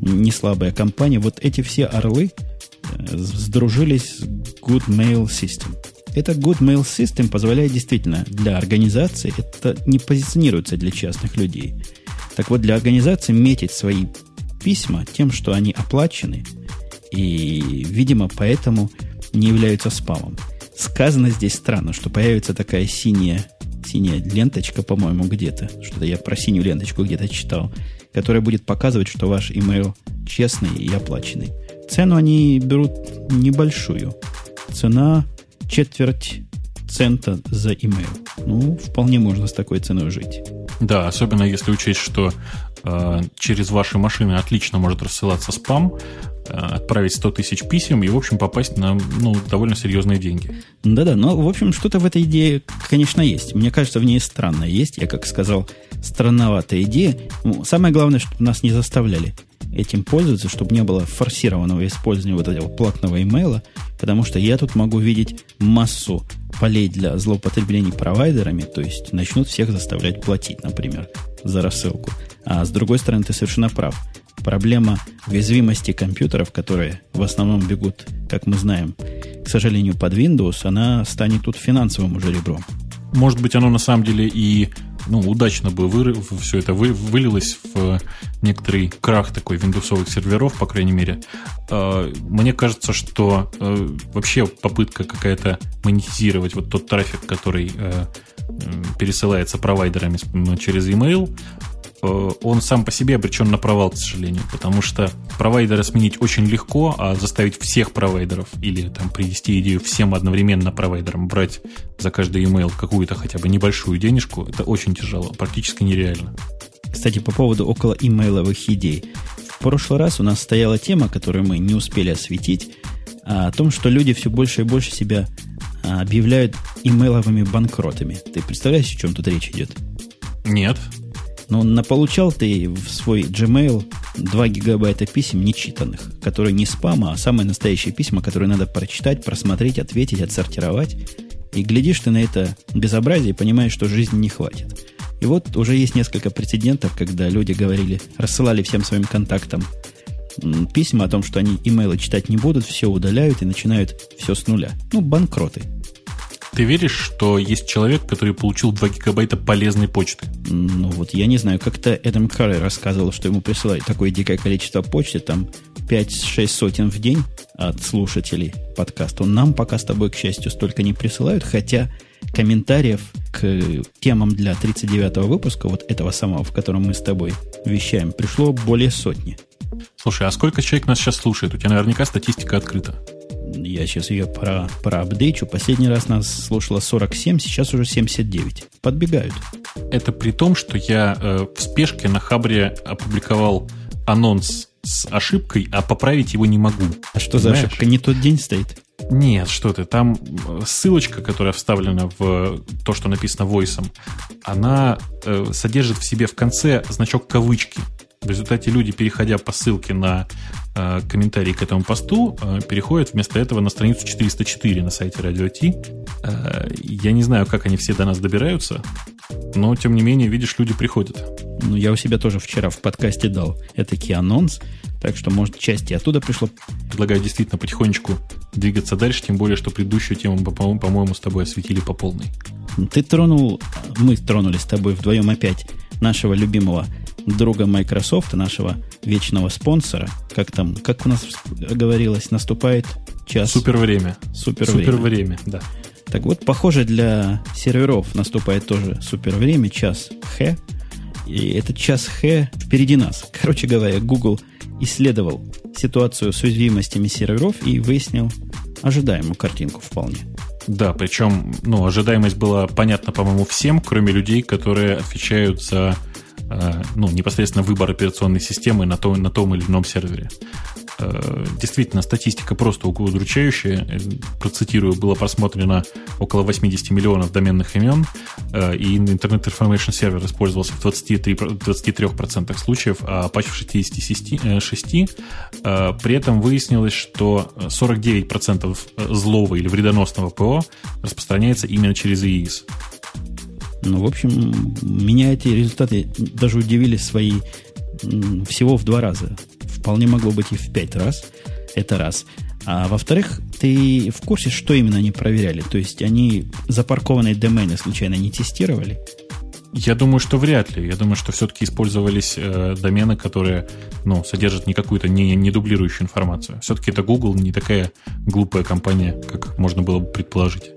не слабая компания. Вот эти все орлы э, сдружились с Good Mail System. Это Good Mail System позволяет действительно для организации, это не позиционируется для частных людей. Так вот, для организации метить свои письма тем, что они оплачены, и, видимо, поэтому не являются спамом. Сказано здесь странно, что появится такая синяя, синяя ленточка, по-моему, где-то. Что-то я про синюю ленточку где-то читал, которая будет показывать, что ваш email честный и оплаченный. Цену они берут небольшую. Цена четверть цента за email. Ну, вполне можно с такой ценой жить. Да, особенно если учесть, что через ваши машины отлично может рассылаться спам, э, отправить 100 тысяч писем и, в общем, попасть на ну, довольно серьезные деньги. Да-да, но, в общем, что-то в этой идее, конечно, есть. Мне кажется, в ней странно есть. Я, как сказал, странноватая идея. Ну, самое главное, чтобы нас не заставляли этим пользоваться, чтобы не было форсированного использования вот этого платного имейла, потому что я тут могу видеть массу полей для злоупотреблений провайдерами, то есть начнут всех заставлять платить, например, за рассылку. А с другой стороны, ты совершенно прав. Проблема уязвимости компьютеров, которые в основном бегут, как мы знаем, к сожалению, под Windows, она станет тут финансовым уже ребром. Может быть, оно на самом деле и ну, удачно бы вы, все это вы, вылилось в некоторый крах такой виндовсовых серверов, по крайней мере. А, мне кажется, что э, вообще попытка какая-то монетизировать вот тот трафик, который э, пересылается провайдерами через email, Э, он сам по себе обречен на провал, к сожалению, потому что провайдера сменить очень легко, а заставить всех провайдеров или там привести идею всем одновременно провайдерам брать за каждый email какую-то хотя бы небольшую денежку, это очень тяжело, практически нереально. Кстати, по поводу около имейловых идей. В прошлый раз у нас стояла тема, которую мы не успели осветить, о том, что люди все больше и больше себя а, объявляют имейловыми банкротами. Ты представляешь, о чем тут речь идет? Нет. Но наполучал ты в свой Gmail 2 гигабайта писем нечитанных, которые не спама, а самые настоящие письма, которые надо прочитать, просмотреть, ответить, отсортировать. И глядишь ты на это безобразие и понимаешь, что жизни не хватит. И вот уже есть несколько прецедентов, когда люди говорили, рассылали всем своим контактам письма о том, что они имейлы читать не будут, все удаляют и начинают все с нуля. Ну, банкроты. Ты веришь, что есть человек, который получил 2 гигабайта полезной почты? Ну вот я не знаю, как-то Эдам Карри рассказывал, что ему присылают такое дикое количество почты, там 5-6 сотен в день от слушателей подкаста. Нам пока с тобой, к счастью, столько не присылают, хотя комментариев к темам для 39-го выпуска, вот этого самого, в котором мы с тобой вещаем, пришло более сотни. Слушай, а сколько человек нас сейчас слушает? У тебя наверняка статистика открыта я сейчас ее про, про апдейчу. Последний раз нас слушало 47, сейчас уже 79. Подбегают. Это при том, что я э, в спешке на Хабре опубликовал анонс с ошибкой, а поправить его не могу. А что Понимаешь? за ошибка? Не тот день стоит? Нет, что ты, там э, ссылочка, которая вставлена в то, что написано войсом, она э, содержит в себе в конце значок кавычки. В результате люди, переходя по ссылке на э, комментарий к этому посту, э, переходят вместо этого на страницу 404 на сайте Radio T. Э, я не знаю, как они все до нас добираются, но, тем не менее, видишь, люди приходят. Ну, я у себя тоже вчера в подкасте дал этакий анонс, так что, может, части оттуда пришло. Предлагаю действительно потихонечку двигаться дальше, тем более, что предыдущую тему, по-моему, с тобой осветили по полной. Ты тронул, мы тронули с тобой вдвоем опять нашего любимого друга Microsoft, нашего вечного спонсора, как там, как у нас говорилось, наступает час. Супер время. Супер, Супер время. время, да. Так вот, похоже, для серверов наступает тоже супер время, час Х. И этот час Х впереди нас. Короче говоря, Google исследовал ситуацию с уязвимостями серверов и выяснил ожидаемую картинку вполне. Да, причем ну, ожидаемость была понятна, по-моему, всем, кроме людей, которые отвечают за ну, непосредственно выбор операционной системы на том, на том или ином сервере. Э, действительно, статистика просто удручающая. Э, процитирую, было просмотрено около 80 миллионов доменных имен, э, и Internet Information Server использовался в 23, 23% случаев, а Apache в 66%. При этом выяснилось, что 49% злого или вредоносного ПО распространяется именно через EIS. Ну, в общем, меня эти результаты даже удивили свои всего в два раза. Вполне могло быть и в пять раз. Это раз. А во-вторых, ты в курсе, что именно они проверяли? То есть они запаркованные домены случайно не тестировали? Я думаю, что вряд ли. Я думаю, что все-таки использовались э, домены, которые ну, содержат не какую-то не, не дублирующую информацию. Все-таки это Google не такая глупая компания, как можно было бы предположить.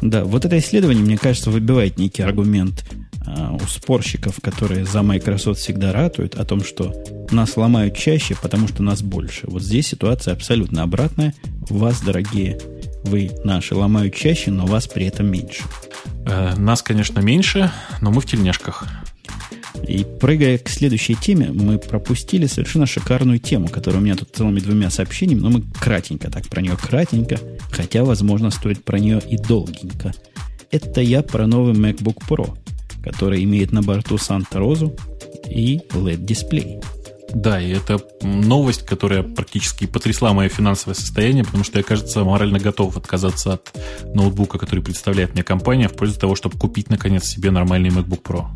Да, вот это исследование, мне кажется, выбивает некий аргумент а, у спорщиков, которые за Microsoft всегда ратуют о том, что нас ломают чаще, потому что нас больше. Вот здесь ситуация абсолютно обратная. Вас, дорогие, вы наши ломают чаще, но вас при этом меньше. Э, нас, конечно, меньше, но мы в тельняшках. И прыгая к следующей теме, мы пропустили совершенно шикарную тему, которая у меня тут целыми двумя сообщениями, но мы кратенько так про нее кратенько, хотя, возможно, стоит про нее и долгенько. Это я про новый MacBook Pro – который имеет на борту Санта-Розу и LED-дисплей. Да, и это новость, которая практически потрясла мое финансовое состояние, потому что я, кажется, морально готов отказаться от ноутбука, который представляет мне компания, в пользу того, чтобы купить, наконец, себе нормальный MacBook Pro.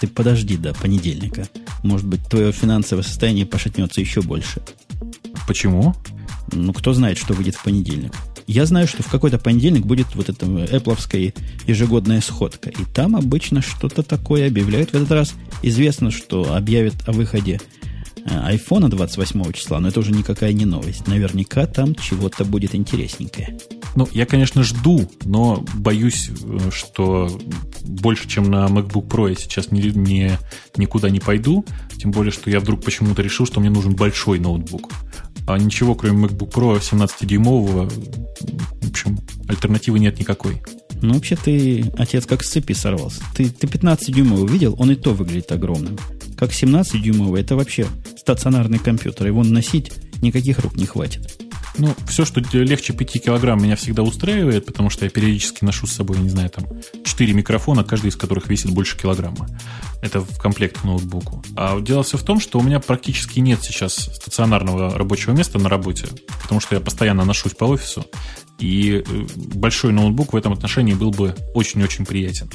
Ты подожди до понедельника. Может быть, твое финансовое состояние пошатнется еще больше. Почему? Ну, кто знает, что выйдет в понедельник. Я знаю, что в какой-то понедельник будет вот эта Apple ежегодная сходка. И там обычно что-то такое объявляют. В этот раз известно, что объявят о выходе э, 28 числа, но это уже никакая не новость. Наверняка там чего-то будет интересненькое. Ну, я, конечно, жду, но боюсь, э, что больше, чем на MacBook Pro я сейчас не, не, никуда не пойду. Тем более, что я вдруг почему-то решил, что мне нужен большой ноутбук. А ничего, кроме MacBook Pro 17-дюймового, в общем, альтернативы нет никакой. Ну, вообще ты, отец, как с цепи сорвался. Ты, ты 15-дюймовый видел, он и то выглядит огромным. Как 17-дюймовый, это вообще стационарный компьютер. Его носить никаких рук не хватит. Ну, все, что легче 5 килограмм, меня всегда устраивает, потому что я периодически ношу с собой, не знаю, там, 4 микрофона, каждый из которых весит больше килограмма. Это в комплект к ноутбуку. А дело все в том, что у меня практически нет сейчас стационарного рабочего места на работе, потому что я постоянно ношусь по офису, и э, большой ноутбук в этом отношении был бы очень-очень приятен.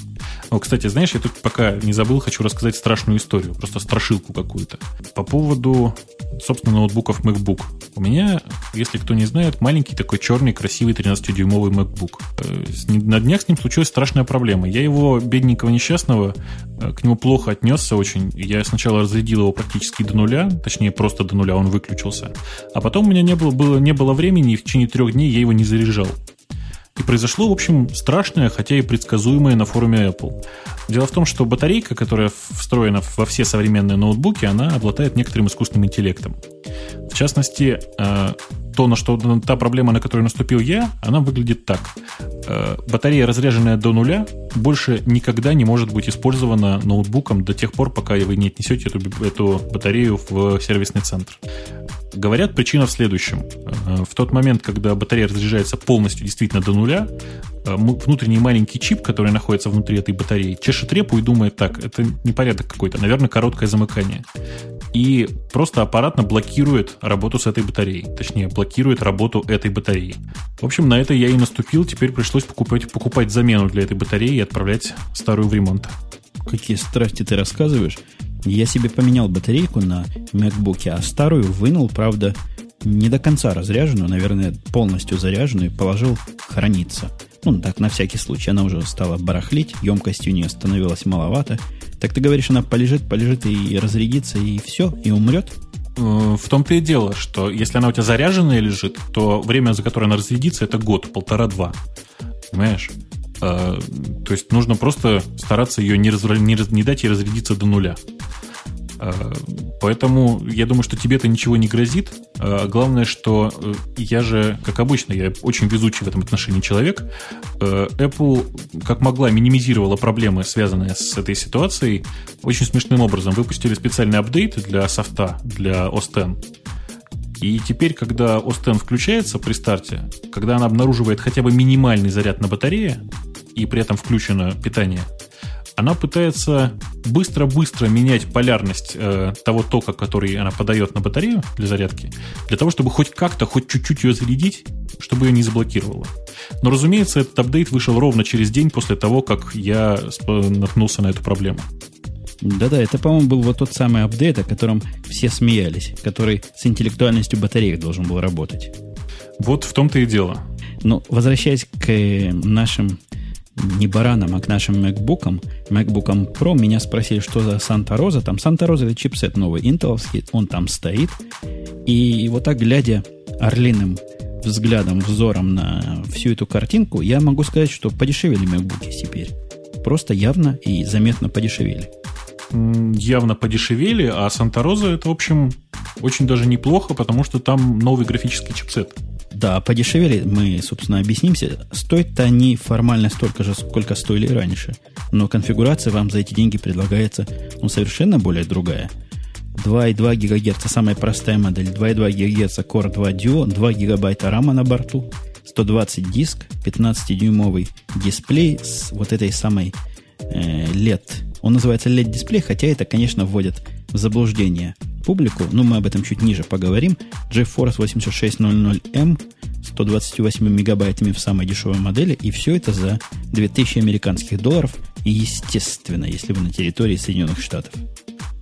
О, кстати, знаешь, я тут пока не забыл, хочу рассказать страшную историю, просто страшилку какую-то. По поводу, собственно, ноутбуков MacBook. У меня, если кто не знает, маленький такой черный, красивый 13-дюймовый MacBook. Э, на днях с ним случилась страшная проблема. Я его, бедненького несчастного, э, к нему плохо отнесся очень. Я сначала разрядил его практически до нуля, точнее, просто до нуля он выключился. А потом у меня не было, было, не было времени, и в течение трех дней я его не заряжал. И произошло, в общем, страшное, хотя и предсказуемое на форуме Apple. Дело в том, что батарейка, которая встроена во все современные ноутбуки, она обладает некоторым искусственным интеллектом. В частности, э, то, на что та проблема, на которую наступил я, она выглядит так. Э, батарея, разряженная до нуля, больше никогда не может быть использована ноутбуком до тех пор, пока вы не отнесете эту, эту батарею в сервисный центр. Говорят, причина в следующем. Э, в тот момент, когда батарея разряжается полностью действительно до нуля, э, внутренний маленький чип, который находится внутри этой батареи, чешет репу и думает, так, это непорядок какой-то, наверное, короткое замыкание. И просто аппаратно блокирует работу с этой батареей. Точнее, блокирует работу этой батареи. В общем, на это я и наступил. Теперь пришлось покупать, покупать замену для этой батареи и отправлять старую в ремонт. Какие страсти ты рассказываешь? Я себе поменял батарейку на MacBook, а старую вынул, правда, не до конца разряженную, наверное, полностью заряженную, положил храниться. Ну, так, на всякий случай. Она уже стала барахлить, емкость у нее становилась маловато. Так ты говоришь, она полежит, полежит и разрядится, и все, и умрет? Э, в том-то и дело, что если она у тебя заряженная лежит, то время, за которое она разрядится, это год, полтора-два. Понимаешь? то есть нужно просто стараться ее не, разра... не, раз... не дать ей разрядиться до нуля. Э, поэтому я думаю, что тебе это ничего не грозит. Э, главное, что э, я же, как обычно, я очень везучий в этом отношении человек. Apple, как могла, минимизировала проблемы, связанные с этой ситуацией, очень смешным образом. Выпустили специальный апдейт для софта, для OS X. И теперь, когда OS X включается при старте, когда она обнаруживает хотя бы минимальный заряд на батарее, и при этом включено питание – она пытается быстро-быстро менять полярность э, того тока, который она подает на батарею для зарядки, для того, чтобы хоть как-то, хоть чуть-чуть ее зарядить, чтобы ее не заблокировало. Но, разумеется, этот апдейт вышел ровно через день после того, как я наткнулся на эту проблему. Да-да, это, по-моему, был вот тот самый апдейт, о котором все смеялись, который с интеллектуальностью батареек должен был работать. Вот в том-то и дело. Ну, возвращаясь к э, нашим не баранам, а к нашим MacBook'ам, MacBook'ам Pro, меня спросили, что за Rosa. Там Rosa это чипсет новый, интеловский, он там стоит. И вот так, глядя орлиным взглядом, взором на всю эту картинку, я могу сказать, что подешевели MacBook'и теперь. Просто явно и заметно подешевели. Явно подешевели, а Rosa это, в общем, очень даже неплохо, потому что там новый графический чипсет. Да, подешевели, мы, собственно, объяснимся. Стоят-то они формально столько же, сколько стоили раньше. Но конфигурация вам за эти деньги предлагается ну, совершенно более другая. 2,2 ГГц самая простая модель, 2,2 ГГц Core 2 Duo, 2 гигабайта рама на борту, 120 диск, 15-дюймовый дисплей с вот этой самой э, LED. Он называется LED-дисплей, хотя это, конечно, вводит в заблуждение публику, но мы об этом чуть ниже поговорим. GeForce 8600M 128 мегабайтами в самой дешевой модели, и все это за 2000 американских долларов, естественно, если вы на территории Соединенных Штатов.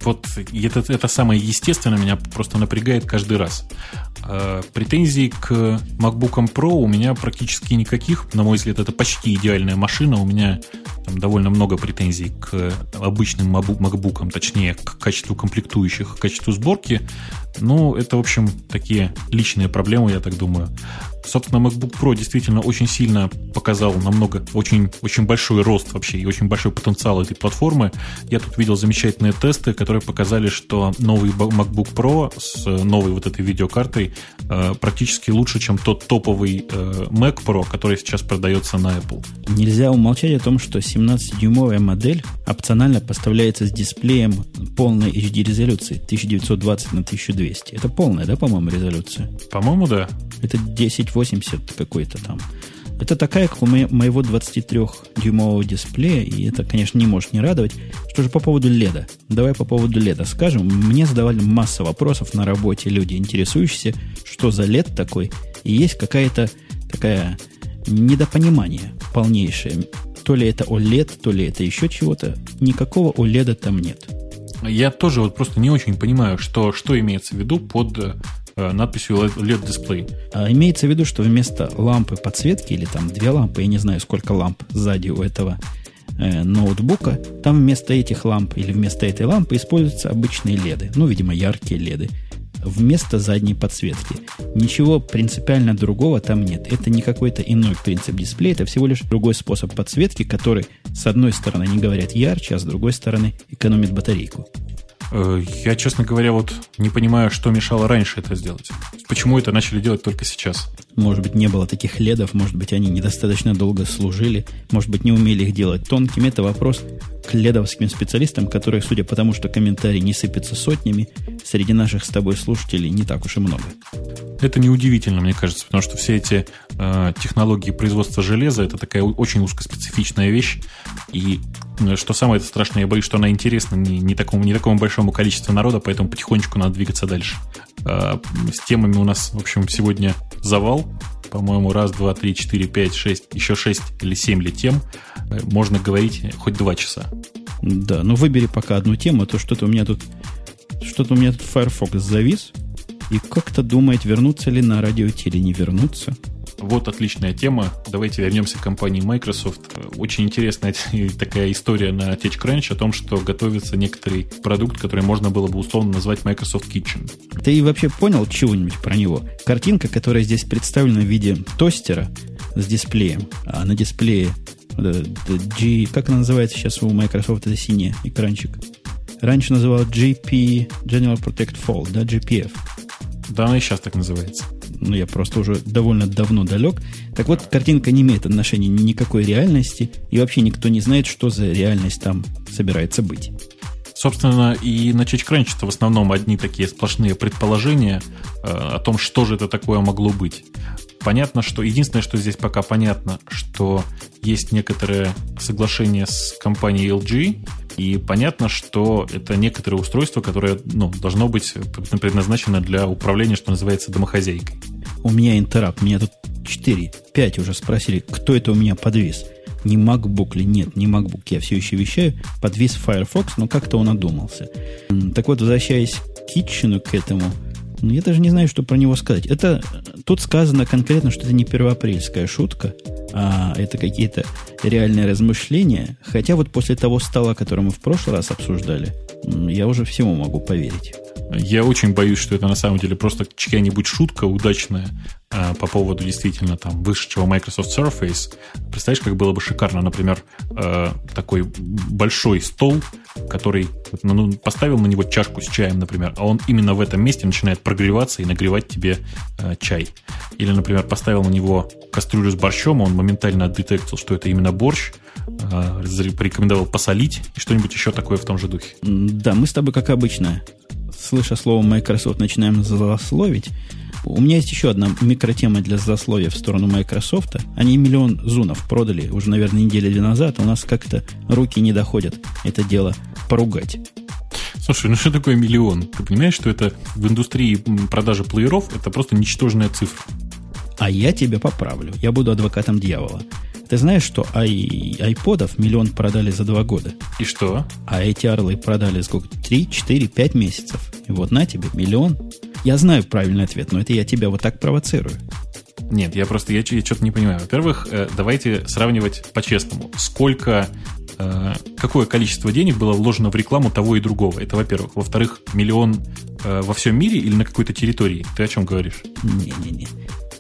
Вот это, это самое естественное меня просто напрягает каждый раз. Э, претензий к MacBook Pro у меня практически никаких. На мой взгляд, это почти идеальная машина. У меня там довольно много претензий к обычным MacBook, точнее, к качеству комплектующих, к качеству сборки. Ну, это, в общем, такие личные проблемы, я так думаю. Собственно, MacBook Pro действительно очень сильно показал намного, очень, очень большой рост вообще и очень большой потенциал этой платформы. Я тут видел замечательные тесты, которые показали, что новый MacBook Pro с новой вот этой видеокартой э, практически лучше, чем тот топовый э, Mac Pro, который сейчас продается на Apple. Нельзя умолчать о том, что 17-дюймовая модель опционально поставляется с дисплеем полной HD-резолюции 1920 на 1200. Это полная, да, по-моему, резолюция? По-моему, да. Это 1080 какой-то там. Это такая, как у моего 23-дюймового дисплея, и это, конечно, не может не радовать. Что же по поводу леда? Давай по поводу леда скажем. Мне задавали масса вопросов на работе люди, интересующиеся, что за лед такой, и есть какая-то такая недопонимание полнейшее. То ли это OLED, то ли это еще чего-то. Никакого OLED там нет. Я тоже вот просто не очень понимаю, что, что имеется в виду под э, надписью LED дисплей. А имеется в виду, что вместо лампы подсветки или там две лампы, я не знаю, сколько ламп сзади у этого э, ноутбука, там вместо этих ламп или вместо этой лампы используются обычные леды. Ну, видимо, яркие леды вместо задней подсветки. Ничего принципиально другого там нет. Это не какой-то иной принцип дисплея, это всего лишь другой способ подсветки, который, с одной стороны, не говорят ярче, а с другой стороны, экономит батарейку. Э, я, честно говоря, вот не понимаю, что мешало раньше это сделать. Почему это начали делать только сейчас? Может быть, не было таких ледов, может быть, они недостаточно долго служили, может быть, не умели их делать тонкими. Это вопрос к ледовским специалистам, которые, судя по тому, что комментарии не сыпятся сотнями, среди наших с тобой слушателей не так уж и много. Это неудивительно, мне кажется, потому что все эти э, технологии производства железа это такая очень узкоспецифичная вещь. И что самое страшное, я боюсь, что она интересна не, не, такому, не такому большому количеству народа, поэтому потихонечку надо двигаться дальше. Э, с темами у нас, в общем, сегодня завал. По-моему, раз, два, три, четыре, пять, шесть, еще шесть или семь ли тем. Э, можно говорить хоть два часа. Да, ну выбери пока одну тему, а то что-то у меня тут что-то у меня тут Firefox завис и как-то думает, вернуться ли на радио или не вернуться. Вот отличная тема. Давайте вернемся к компании Microsoft. Очень интересная такая история на TechCrunch о том, что готовится некоторый продукт, который можно было бы условно назвать Microsoft Kitchen. Ты вообще понял чего-нибудь про него? Картинка, которая здесь представлена в виде тостера с дисплеем, а на дисплее G, как она называется сейчас у Microsoft, это синий экранчик. Раньше называл GP, General Protect Fall, да, GPF. Да, она и сейчас так называется. Ну, я просто уже довольно давно далек. Так вот, картинка не имеет отношения никакой реальности, и вообще никто не знает, что за реальность там собирается быть. Собственно, и на ChangeCrunch это в основном одни такие сплошные предположения э, о том, что же это такое могло быть. Понятно, что единственное, что здесь пока понятно, что есть некоторое соглашение с компанией LG, и понятно, что это некоторое устройство, которое ну, должно быть предназначено для управления, что называется, домохозяйкой. У меня интерап, меня тут 4, 5 уже спросили, кто это у меня подвис. Не MacBook ли? Нет, не MacBook. Я все еще вещаю. Подвис Firefox, но как-то он одумался. Так вот, возвращаясь к Китчену, к этому, ну, я даже не знаю, что про него сказать. Это тут сказано конкретно, что это не первоапрельская шутка, а это какие-то реальные размышления. Хотя вот после того стола, который мы в прошлый раз обсуждали, я уже всему могу поверить. Я очень боюсь, что это на самом деле просто чья-нибудь шутка удачная э, по поводу действительно там вышедшего Microsoft Surface. Представляешь, как было бы шикарно, например, э, такой большой стол, который ну, ну, поставил на него чашку с чаем, например, а он именно в этом месте начинает прогреваться и нагревать тебе э, чай. Или, например, поставил на него кастрюлю с борщом, а он моментально детектил, что это именно борщ, порекомендовал посолить и что-нибудь еще такое в том же духе. Да, мы с тобой, как обычно, слыша слово Microsoft, начинаем злословить. У меня есть еще одна микротема для злословия в сторону Microsoft. Они миллион зунов продали уже, наверное, недели две назад. У нас как-то руки не доходят это дело поругать. Слушай, ну что такое миллион? Ты понимаешь, что это в индустрии продажи плееров это просто ничтожная цифра? А я тебя поправлю. Я буду адвокатом дьявола. Ты знаешь, что ай, айподов миллион продали за два года? И что? А эти орлы продали сколько? Три, четыре, пять месяцев. И вот на тебе миллион. Я знаю правильный ответ, но это я тебя вот так провоцирую. Нет, я просто, я, я что-то не понимаю. Во-первых, э, давайте сравнивать по-честному. Сколько, э, какое количество денег было вложено в рекламу того и другого? Это, во-первых. Во-вторых, миллион э, во всем мире или на какой-то территории? Ты о чем говоришь? Не-не-не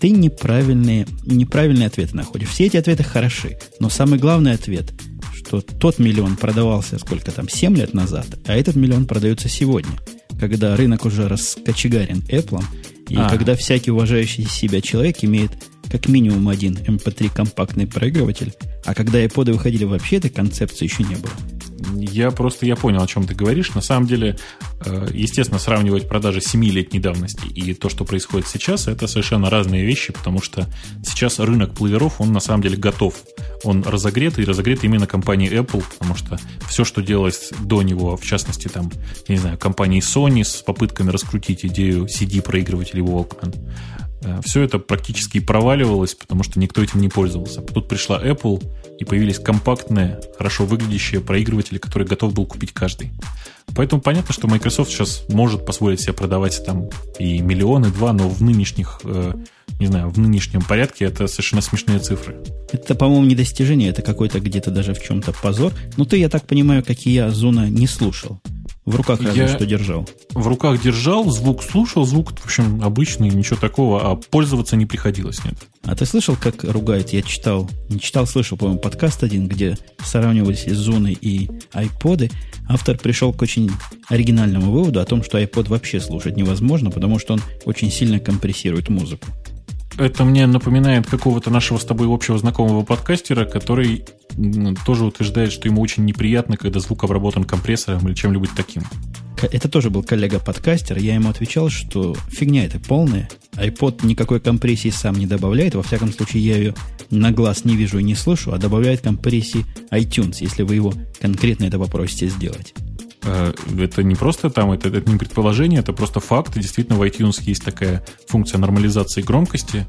ты неправильные, неправильные ответы находишь. Все эти ответы хороши, но самый главный ответ, что тот миллион продавался сколько там, 7 лет назад, а этот миллион продается сегодня, когда рынок уже раскочегарен Apple, и а. когда всякий уважающий себя человек имеет как минимум один MP3 эм компактный проигрыватель, а когда iPod выходили вообще, этой концепции еще не было. Я просто я понял, о чем ты говоришь. На самом деле, э, естественно, сравнивать продажи 7-летней давности и то, что происходит сейчас, это совершенно разные вещи, потому что сейчас рынок плееров, он на самом деле готов. Он разогрет, и разогрет именно компанией Apple, потому что все, что делалось до него, в частности, там, я не знаю, компании Sony с попытками раскрутить идею CD-проигрывателей Walkman, Э, все это практически проваливалось, потому что никто этим не пользовался. Тут пришла Apple, и появились компактные, хорошо выглядящие проигрыватели, которые готов был купить каждый. Поэтому понятно, что Microsoft сейчас может позволить себе продавать там и миллионы, два, но в нынешних, э, не знаю, в нынешнем порядке это совершенно смешные цифры. Это, по-моему, не достижение, это какой-то где-то даже в чем-то позор. Но ты, я так понимаю, как и я, Зуна не слушал. В руках разве я что держал. В руках держал, звук слушал, звук, в общем, обычный, ничего такого, а пользоваться не приходилось, нет. А ты слышал, как ругает? Я читал, не читал, слышал, по-моему, подкаст один, где сравнивались зоны и айподы. Автор пришел к очень оригинальному выводу о том, что iPod вообще слушать невозможно, потому что он очень сильно компрессирует музыку. Это мне напоминает какого-то нашего с тобой общего знакомого подкастера, который тоже утверждает, что ему очень неприятно, когда звук обработан компрессором или чем-нибудь таким. Это тоже был коллега-подкастер. Я ему отвечал, что фигня это полная. iPod никакой компрессии сам не добавляет. Во всяком случае, я ее на глаз не вижу и не слышу, а добавляет компрессии iTunes, если вы его конкретно это попросите сделать. Э, это не просто там, это, это не предположение, это просто факт. Действительно, в iTunes есть такая функция нормализации громкости.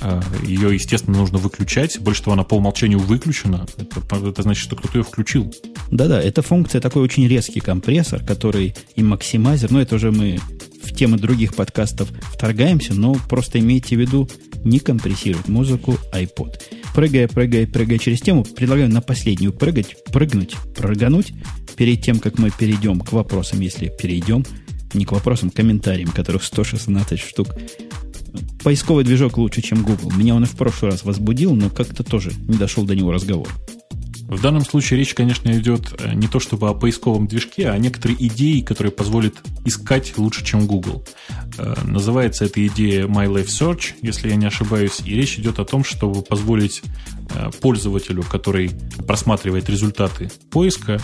Э, ее, естественно, нужно выключать. Больше того, она по умолчанию выключена. Это, это значит, что кто-то ее включил. Да-да, эта функция такой очень резкий компрессор, который и максимайзер, но это уже мы в темы других подкастов вторгаемся, но просто имейте в виду, не компрессирует музыку iPod. Прыгая, прыгая, прыгая через тему, предлагаю на последнюю прыгать, прыгнуть, прыгануть, перед тем, как мы перейдем к вопросам, если перейдем, не к вопросам, к комментариям, которых 116 штук. Поисковый движок лучше, чем Google. Меня он и в прошлый раз возбудил, но как-то тоже не дошел до него разговор. В данном случае речь, конечно, идет э, не то чтобы о поисковом движке, а о некоторой идее, которая позволит искать лучше, чем Google. Э, называется эта идея My Life Search, если я не ошибаюсь, и речь идет о том, чтобы позволить э, пользователю, который просматривает результаты поиска,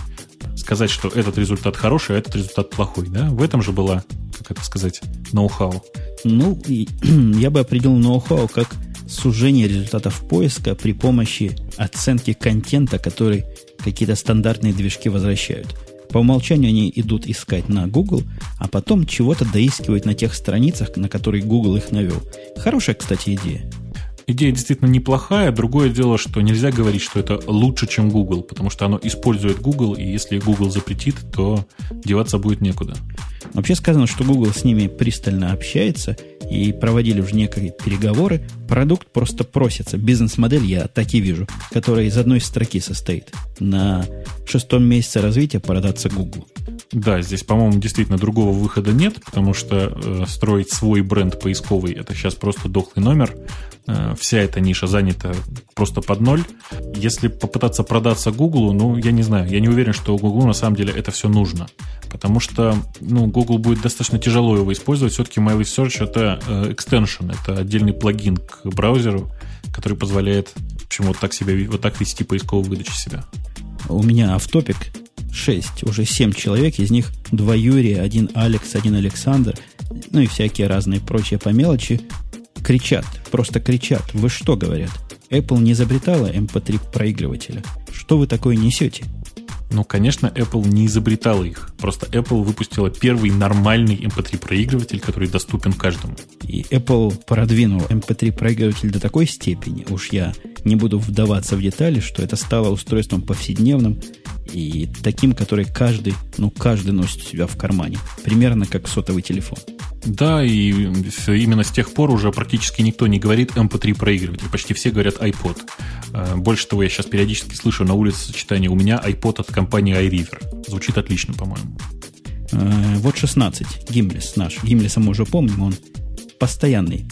сказать, что этот результат хороший, а этот результат плохой. Да? В этом же была, как это сказать, ноу-хау. Ну, я бы определил ноу-хау как сужение результатов поиска при помощи оценки контента, который какие-то стандартные движки возвращают. По умолчанию они идут искать на Google, а потом чего-то доискивают на тех страницах, на которые Google их навел. Хорошая, кстати, идея. Идея действительно неплохая. Другое дело, что нельзя говорить, что это лучше, чем Google, потому что оно использует Google, и если Google запретит, то деваться будет некуда. Вообще сказано, что Google с ними пристально общается и проводили уже некие переговоры. Продукт просто просится. Бизнес-модель я так и вижу, которая из одной строки состоит. На шестом месяце развития продаться Google. Да, здесь, по-моему, действительно другого выхода нет, потому что э, строить свой бренд поисковый это сейчас просто дохлый номер. Э, вся эта ниша занята просто под ноль. Если попытаться продаться Google, ну, я не знаю, я не уверен, что Google на самом деле это все нужно. Потому что, ну, Google будет достаточно тяжело его использовать. Все-таки My Search это э, extension, это отдельный плагин к браузеру, который позволяет, в общем, вот так себя, вот так вести поисковую выдачу себя. У меня автопик 6, уже 7 человек, из них два Юрия, один Алекс, один Александр, ну и всякие разные прочие по мелочи, кричат, просто кричат. Вы что, говорят? Apple не изобретала MP3 эм проигрывателя. Что вы такое несете? Ну, конечно, Apple не изобретала их. Просто Apple выпустила первый нормальный MP3 эм проигрыватель, который доступен каждому. И Apple продвинул MP3 эм проигрыватель до такой степени, уж я не буду вдаваться в детали, что это стало устройством повседневным и таким, который каждый, ну, каждый носит у себя в кармане. Примерно как сотовый телефон. Да, и именно с тех пор уже практически никто не говорит MP3 эм проигрыватель. Почти все говорят iPod. Э, больше того, я сейчас периодически слышу на улице сочетание «У меня iPod от компании iRiver». Звучит отлично, по-моему. Э, вот 16. Гимлес наш. Гимлеса мы уже помним, он постоянный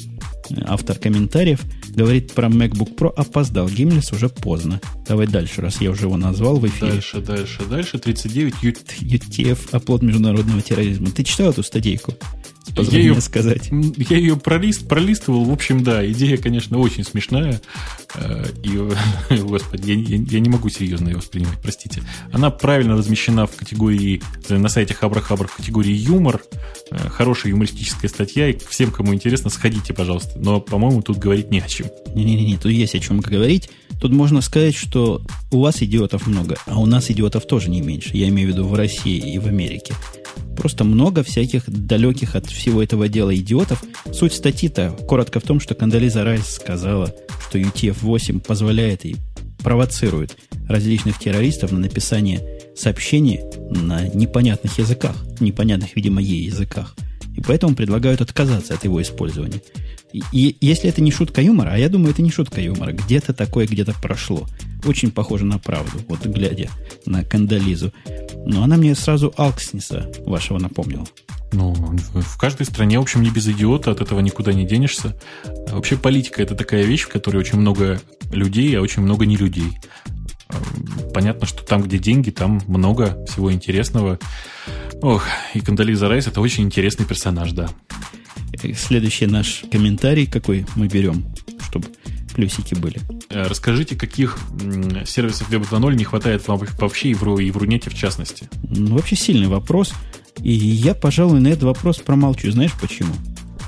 автор комментариев – Говорит про MacBook Pro, опоздал. Гимлес уже поздно. Давай дальше, раз я уже его назвал в эфире. Дальше, дальше, дальше. 39 UTF, оплот международного терроризма. Ты читал эту статейку? Я ее, сказать. Я ее пролист, пролистывал. В общем, да, идея, конечно, очень смешная. Э, и, господи, я, я, я не могу серьезно ее воспринимать, простите. Она правильно размещена в категории, на сайте Хабра-Хабр в категории юмор. Э, хорошая юмористическая статья. И всем, кому интересно, сходите, пожалуйста. Но, по-моему, тут говорить не о чем. Не-не-не, тут есть о чем говорить. Тут можно сказать, что у вас идиотов много, а у нас идиотов тоже не меньше. Я имею в виду в России и в Америке. Просто много всяких далеких от всего этого дела идиотов. Суть статьи-то коротко в том, что Кандализа Райс сказала, что UTF-8 позволяет и провоцирует различных террористов на написание сообщений на непонятных языках, непонятных, видимо, ей языках. И поэтому предлагают отказаться от его использования. И если это не шутка юмора, а я думаю, это не шутка юмора, где-то такое где-то прошло. Очень похоже на правду, вот глядя на Кандализу. Но она мне сразу Алкснеса вашего напомнила. Ну, в каждой стране, в общем, не без идиота, от этого никуда не денешься. Вообще политика – это такая вещь, в которой очень много людей, а очень много не людей. Понятно, что там, где деньги, там много всего интересного. Ох, и Кандализа Райс – это очень интересный персонаж, да. Следующий наш комментарий какой мы берем, чтобы плюсики были. Э, расскажите, каких сервисов Web 2.0 не хватает вам вообще и в, и в Рунете в частности? Ну, вообще сильный вопрос. И я, пожалуй, на этот вопрос промолчу. Знаешь почему?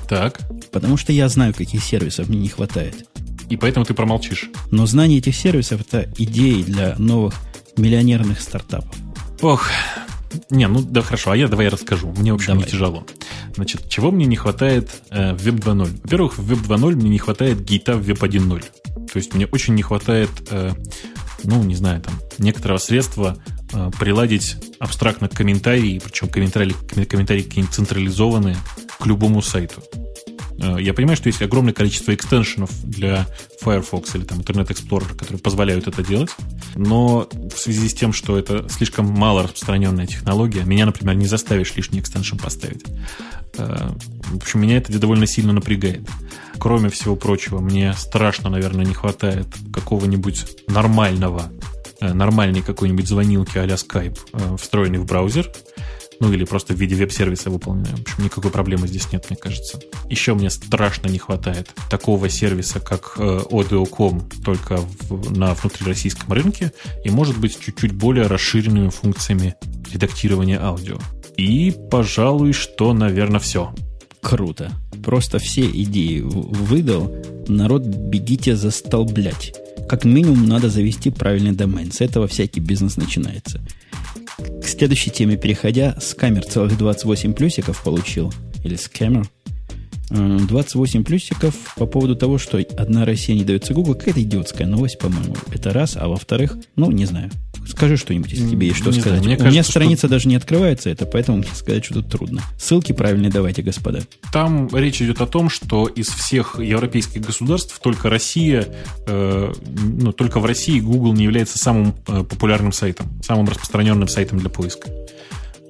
Так. Потому что я знаю, каких сервисов мне не хватает. И поэтому ты промолчишь. Но знание этих сервисов – это идеи для новых миллионерных стартапов. Ох, не, ну да хорошо, а я давай я расскажу. Мне, в общем, давай. не тяжело. Значит, чего мне не хватает э, в Web 2.0? Во-первых, в Web 2.0 мне не хватает гейта в Web 1.0. То есть мне очень не хватает, э, ну, не знаю, там, некоторого средства э, приладить абстрактно комментарии, причем комментарии, комментарии какие-нибудь централизованные к любому сайту. Э, я понимаю, что есть огромное количество экстеншенов для Firefox или там Internet Explorer, которые позволяют это делать, но в связи с тем, что это слишком мало распространенная технология, меня, например, не заставишь лишний экстеншн поставить. Э, в общем, меня это довольно сильно напрягает. Кроме всего прочего, мне страшно, наверное, не хватает какого-нибудь нормального э, нормальной какой-нибудь звонилки а-ля Skype, встроенный в браузер, ну или просто в виде веб-сервиса выполненный. В общем, никакой проблемы здесь нет, мне кажется. Еще мне страшно не хватает такого сервиса, как Audio.com, только в, на внутрироссийском рынке, и, может быть, чуть-чуть более расширенными функциями редактирования аудио. И, пожалуй, что, наверное, все. Круто. Просто все идеи выдал. Народ, бегите застолблять. Как минимум надо завести правильный домен. С этого всякий бизнес начинается. К следующей теме переходя, скамер целых 28 плюсиков получил. Или скамер. 28 плюсиков по поводу того, что одна Россия не дается Google. Какая-то идиотская новость, по-моему. Это раз. А во-вторых, ну, не знаю. Скажи что-нибудь, если тебе есть что не сказать. Знаю, мне У кажется, меня страница что... даже не открывается это, поэтому мне сказать что-то трудно. Ссылки правильные давайте, господа. Там речь идет о том, что из всех европейских государств только Россия, э, ну, только в России Google не является самым э, популярным сайтом, самым распространенным сайтом для поиска.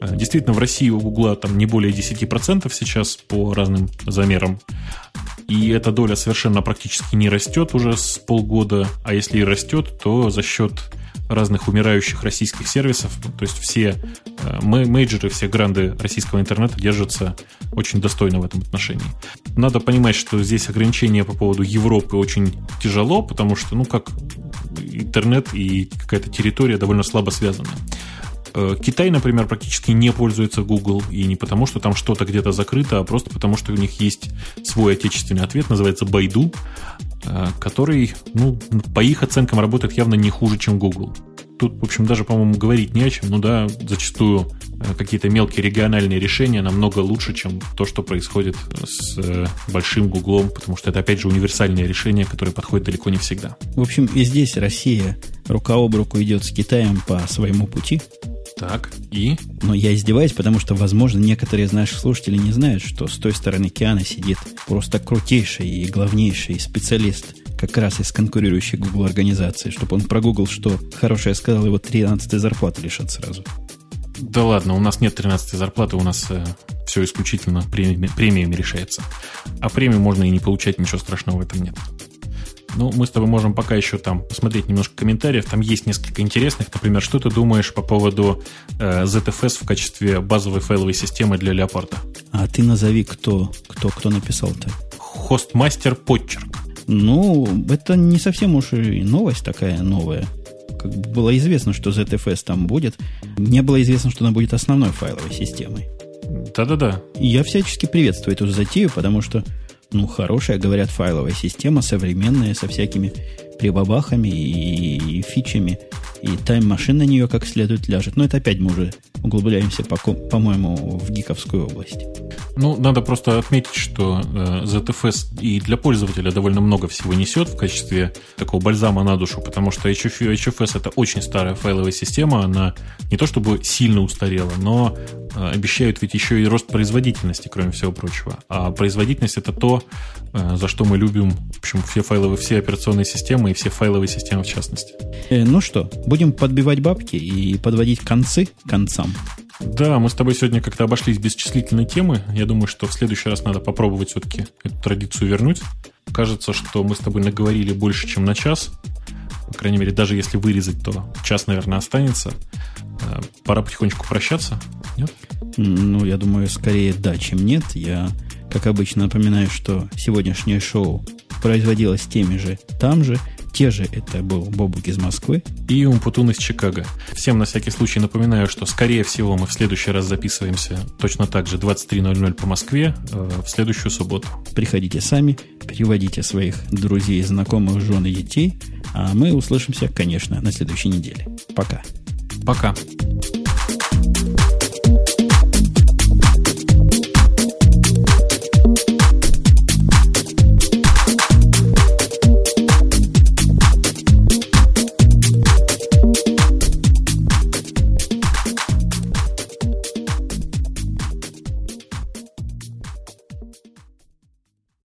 Э, действительно, в России у Гугла там не более 10% сейчас по разным замерам. И эта доля совершенно практически не растет уже с полгода. А если и растет, то за счет разных умирающих российских сервисов. То есть все э, мейджеры, все гранды российского интернета держатся очень достойно в этом отношении. Надо понимать, что здесь ограничения по поводу Европы очень тяжело, потому что, ну, как интернет и какая-то территория довольно слабо связаны. Э, Китай, например, практически не пользуется Google, и не потому, что там что-то где-то закрыто, а просто потому, что у них есть свой отечественный ответ, называется Э, который, ну, по их оценкам работает явно не хуже, чем Google. Тут, в общем, даже, по-моему, говорить не о чем. Ну да, зачастую э, какие-то мелкие региональные решения намного лучше, чем то, что происходит с э, большим Гуглом, потому что это, опять же, универсальное решение, которое подходит далеко не всегда. В общем, и здесь Россия рука об руку идет с Китаем по своему пути. Так, и? Но я издеваюсь, потому что, возможно, некоторые из наших слушателей не знают, что с той стороны океана сидит просто крутейший и главнейший специалист как раз из конкурирующей Google организации, чтобы он про Google что хорошее сказал, его 13 зарплаты лишат сразу. Да ладно, у нас нет 13 зарплаты, у нас э, все исключительно премиями, премиями решается. А премию можно и не получать, ничего страшного в этом нет. Ну, мы с тобой можем пока еще там посмотреть немножко комментариев. Там есть несколько интересных. Например, что ты думаешь по поводу э, ZFS в качестве базовой файловой системы для Леопарда? А ты назови, кто, кто, кто написал-то. Хостмастер Подчерк. Ну, это не совсем уж и новость такая новая. Как бы было известно, что ZFS там будет. Не было известно, что она будет основной файловой системой. Да-да-да. И я всячески приветствую эту затею, потому что ну, хорошая, говорят, файловая система, современная, со всякими прибабахами и, и фичами. И тайм-машин на нее как следует ляжет. Но это опять мы уже углубляемся, по, по-моему, в гиковскую область. Ну, надо просто отметить, что э, ZFS и для пользователя довольно много всего несет в качестве такого бальзама на душу, потому что HF, HFS это очень старая файловая система, она не то чтобы сильно устарела, но э, обещают ведь еще и рост производительности, кроме всего прочего. А производительность это то, э, за что мы любим, в общем, все файловые, все операционные системы и все файловые системы в частности. Э, ну что, будем подбивать бабки и подводить концы к концам. Да, мы с тобой сегодня как-то обошлись без числительной темы. Я думаю, что в следующий раз надо попробовать все-таки эту традицию вернуть. Кажется, что мы с тобой наговорили больше, чем на час. По крайней мере, даже если вырезать, то час, наверное, останется. Э, пора потихонечку прощаться. Нет? Ну, я думаю, скорее да, чем нет. Я, как обычно, напоминаю, что сегодняшнее шоу производилось теми же там же, те же это был Бобук из Москвы. И Умпутун из Чикаго. Всем на всякий случай напоминаю, что скорее всего мы в следующий раз записываемся точно так же 23.00 по Москве э, в следующую субботу. Приходите сами, переводите своих друзей, знакомых, жен и детей, а мы услышимся, конечно, на следующей неделе. Пока. Пока.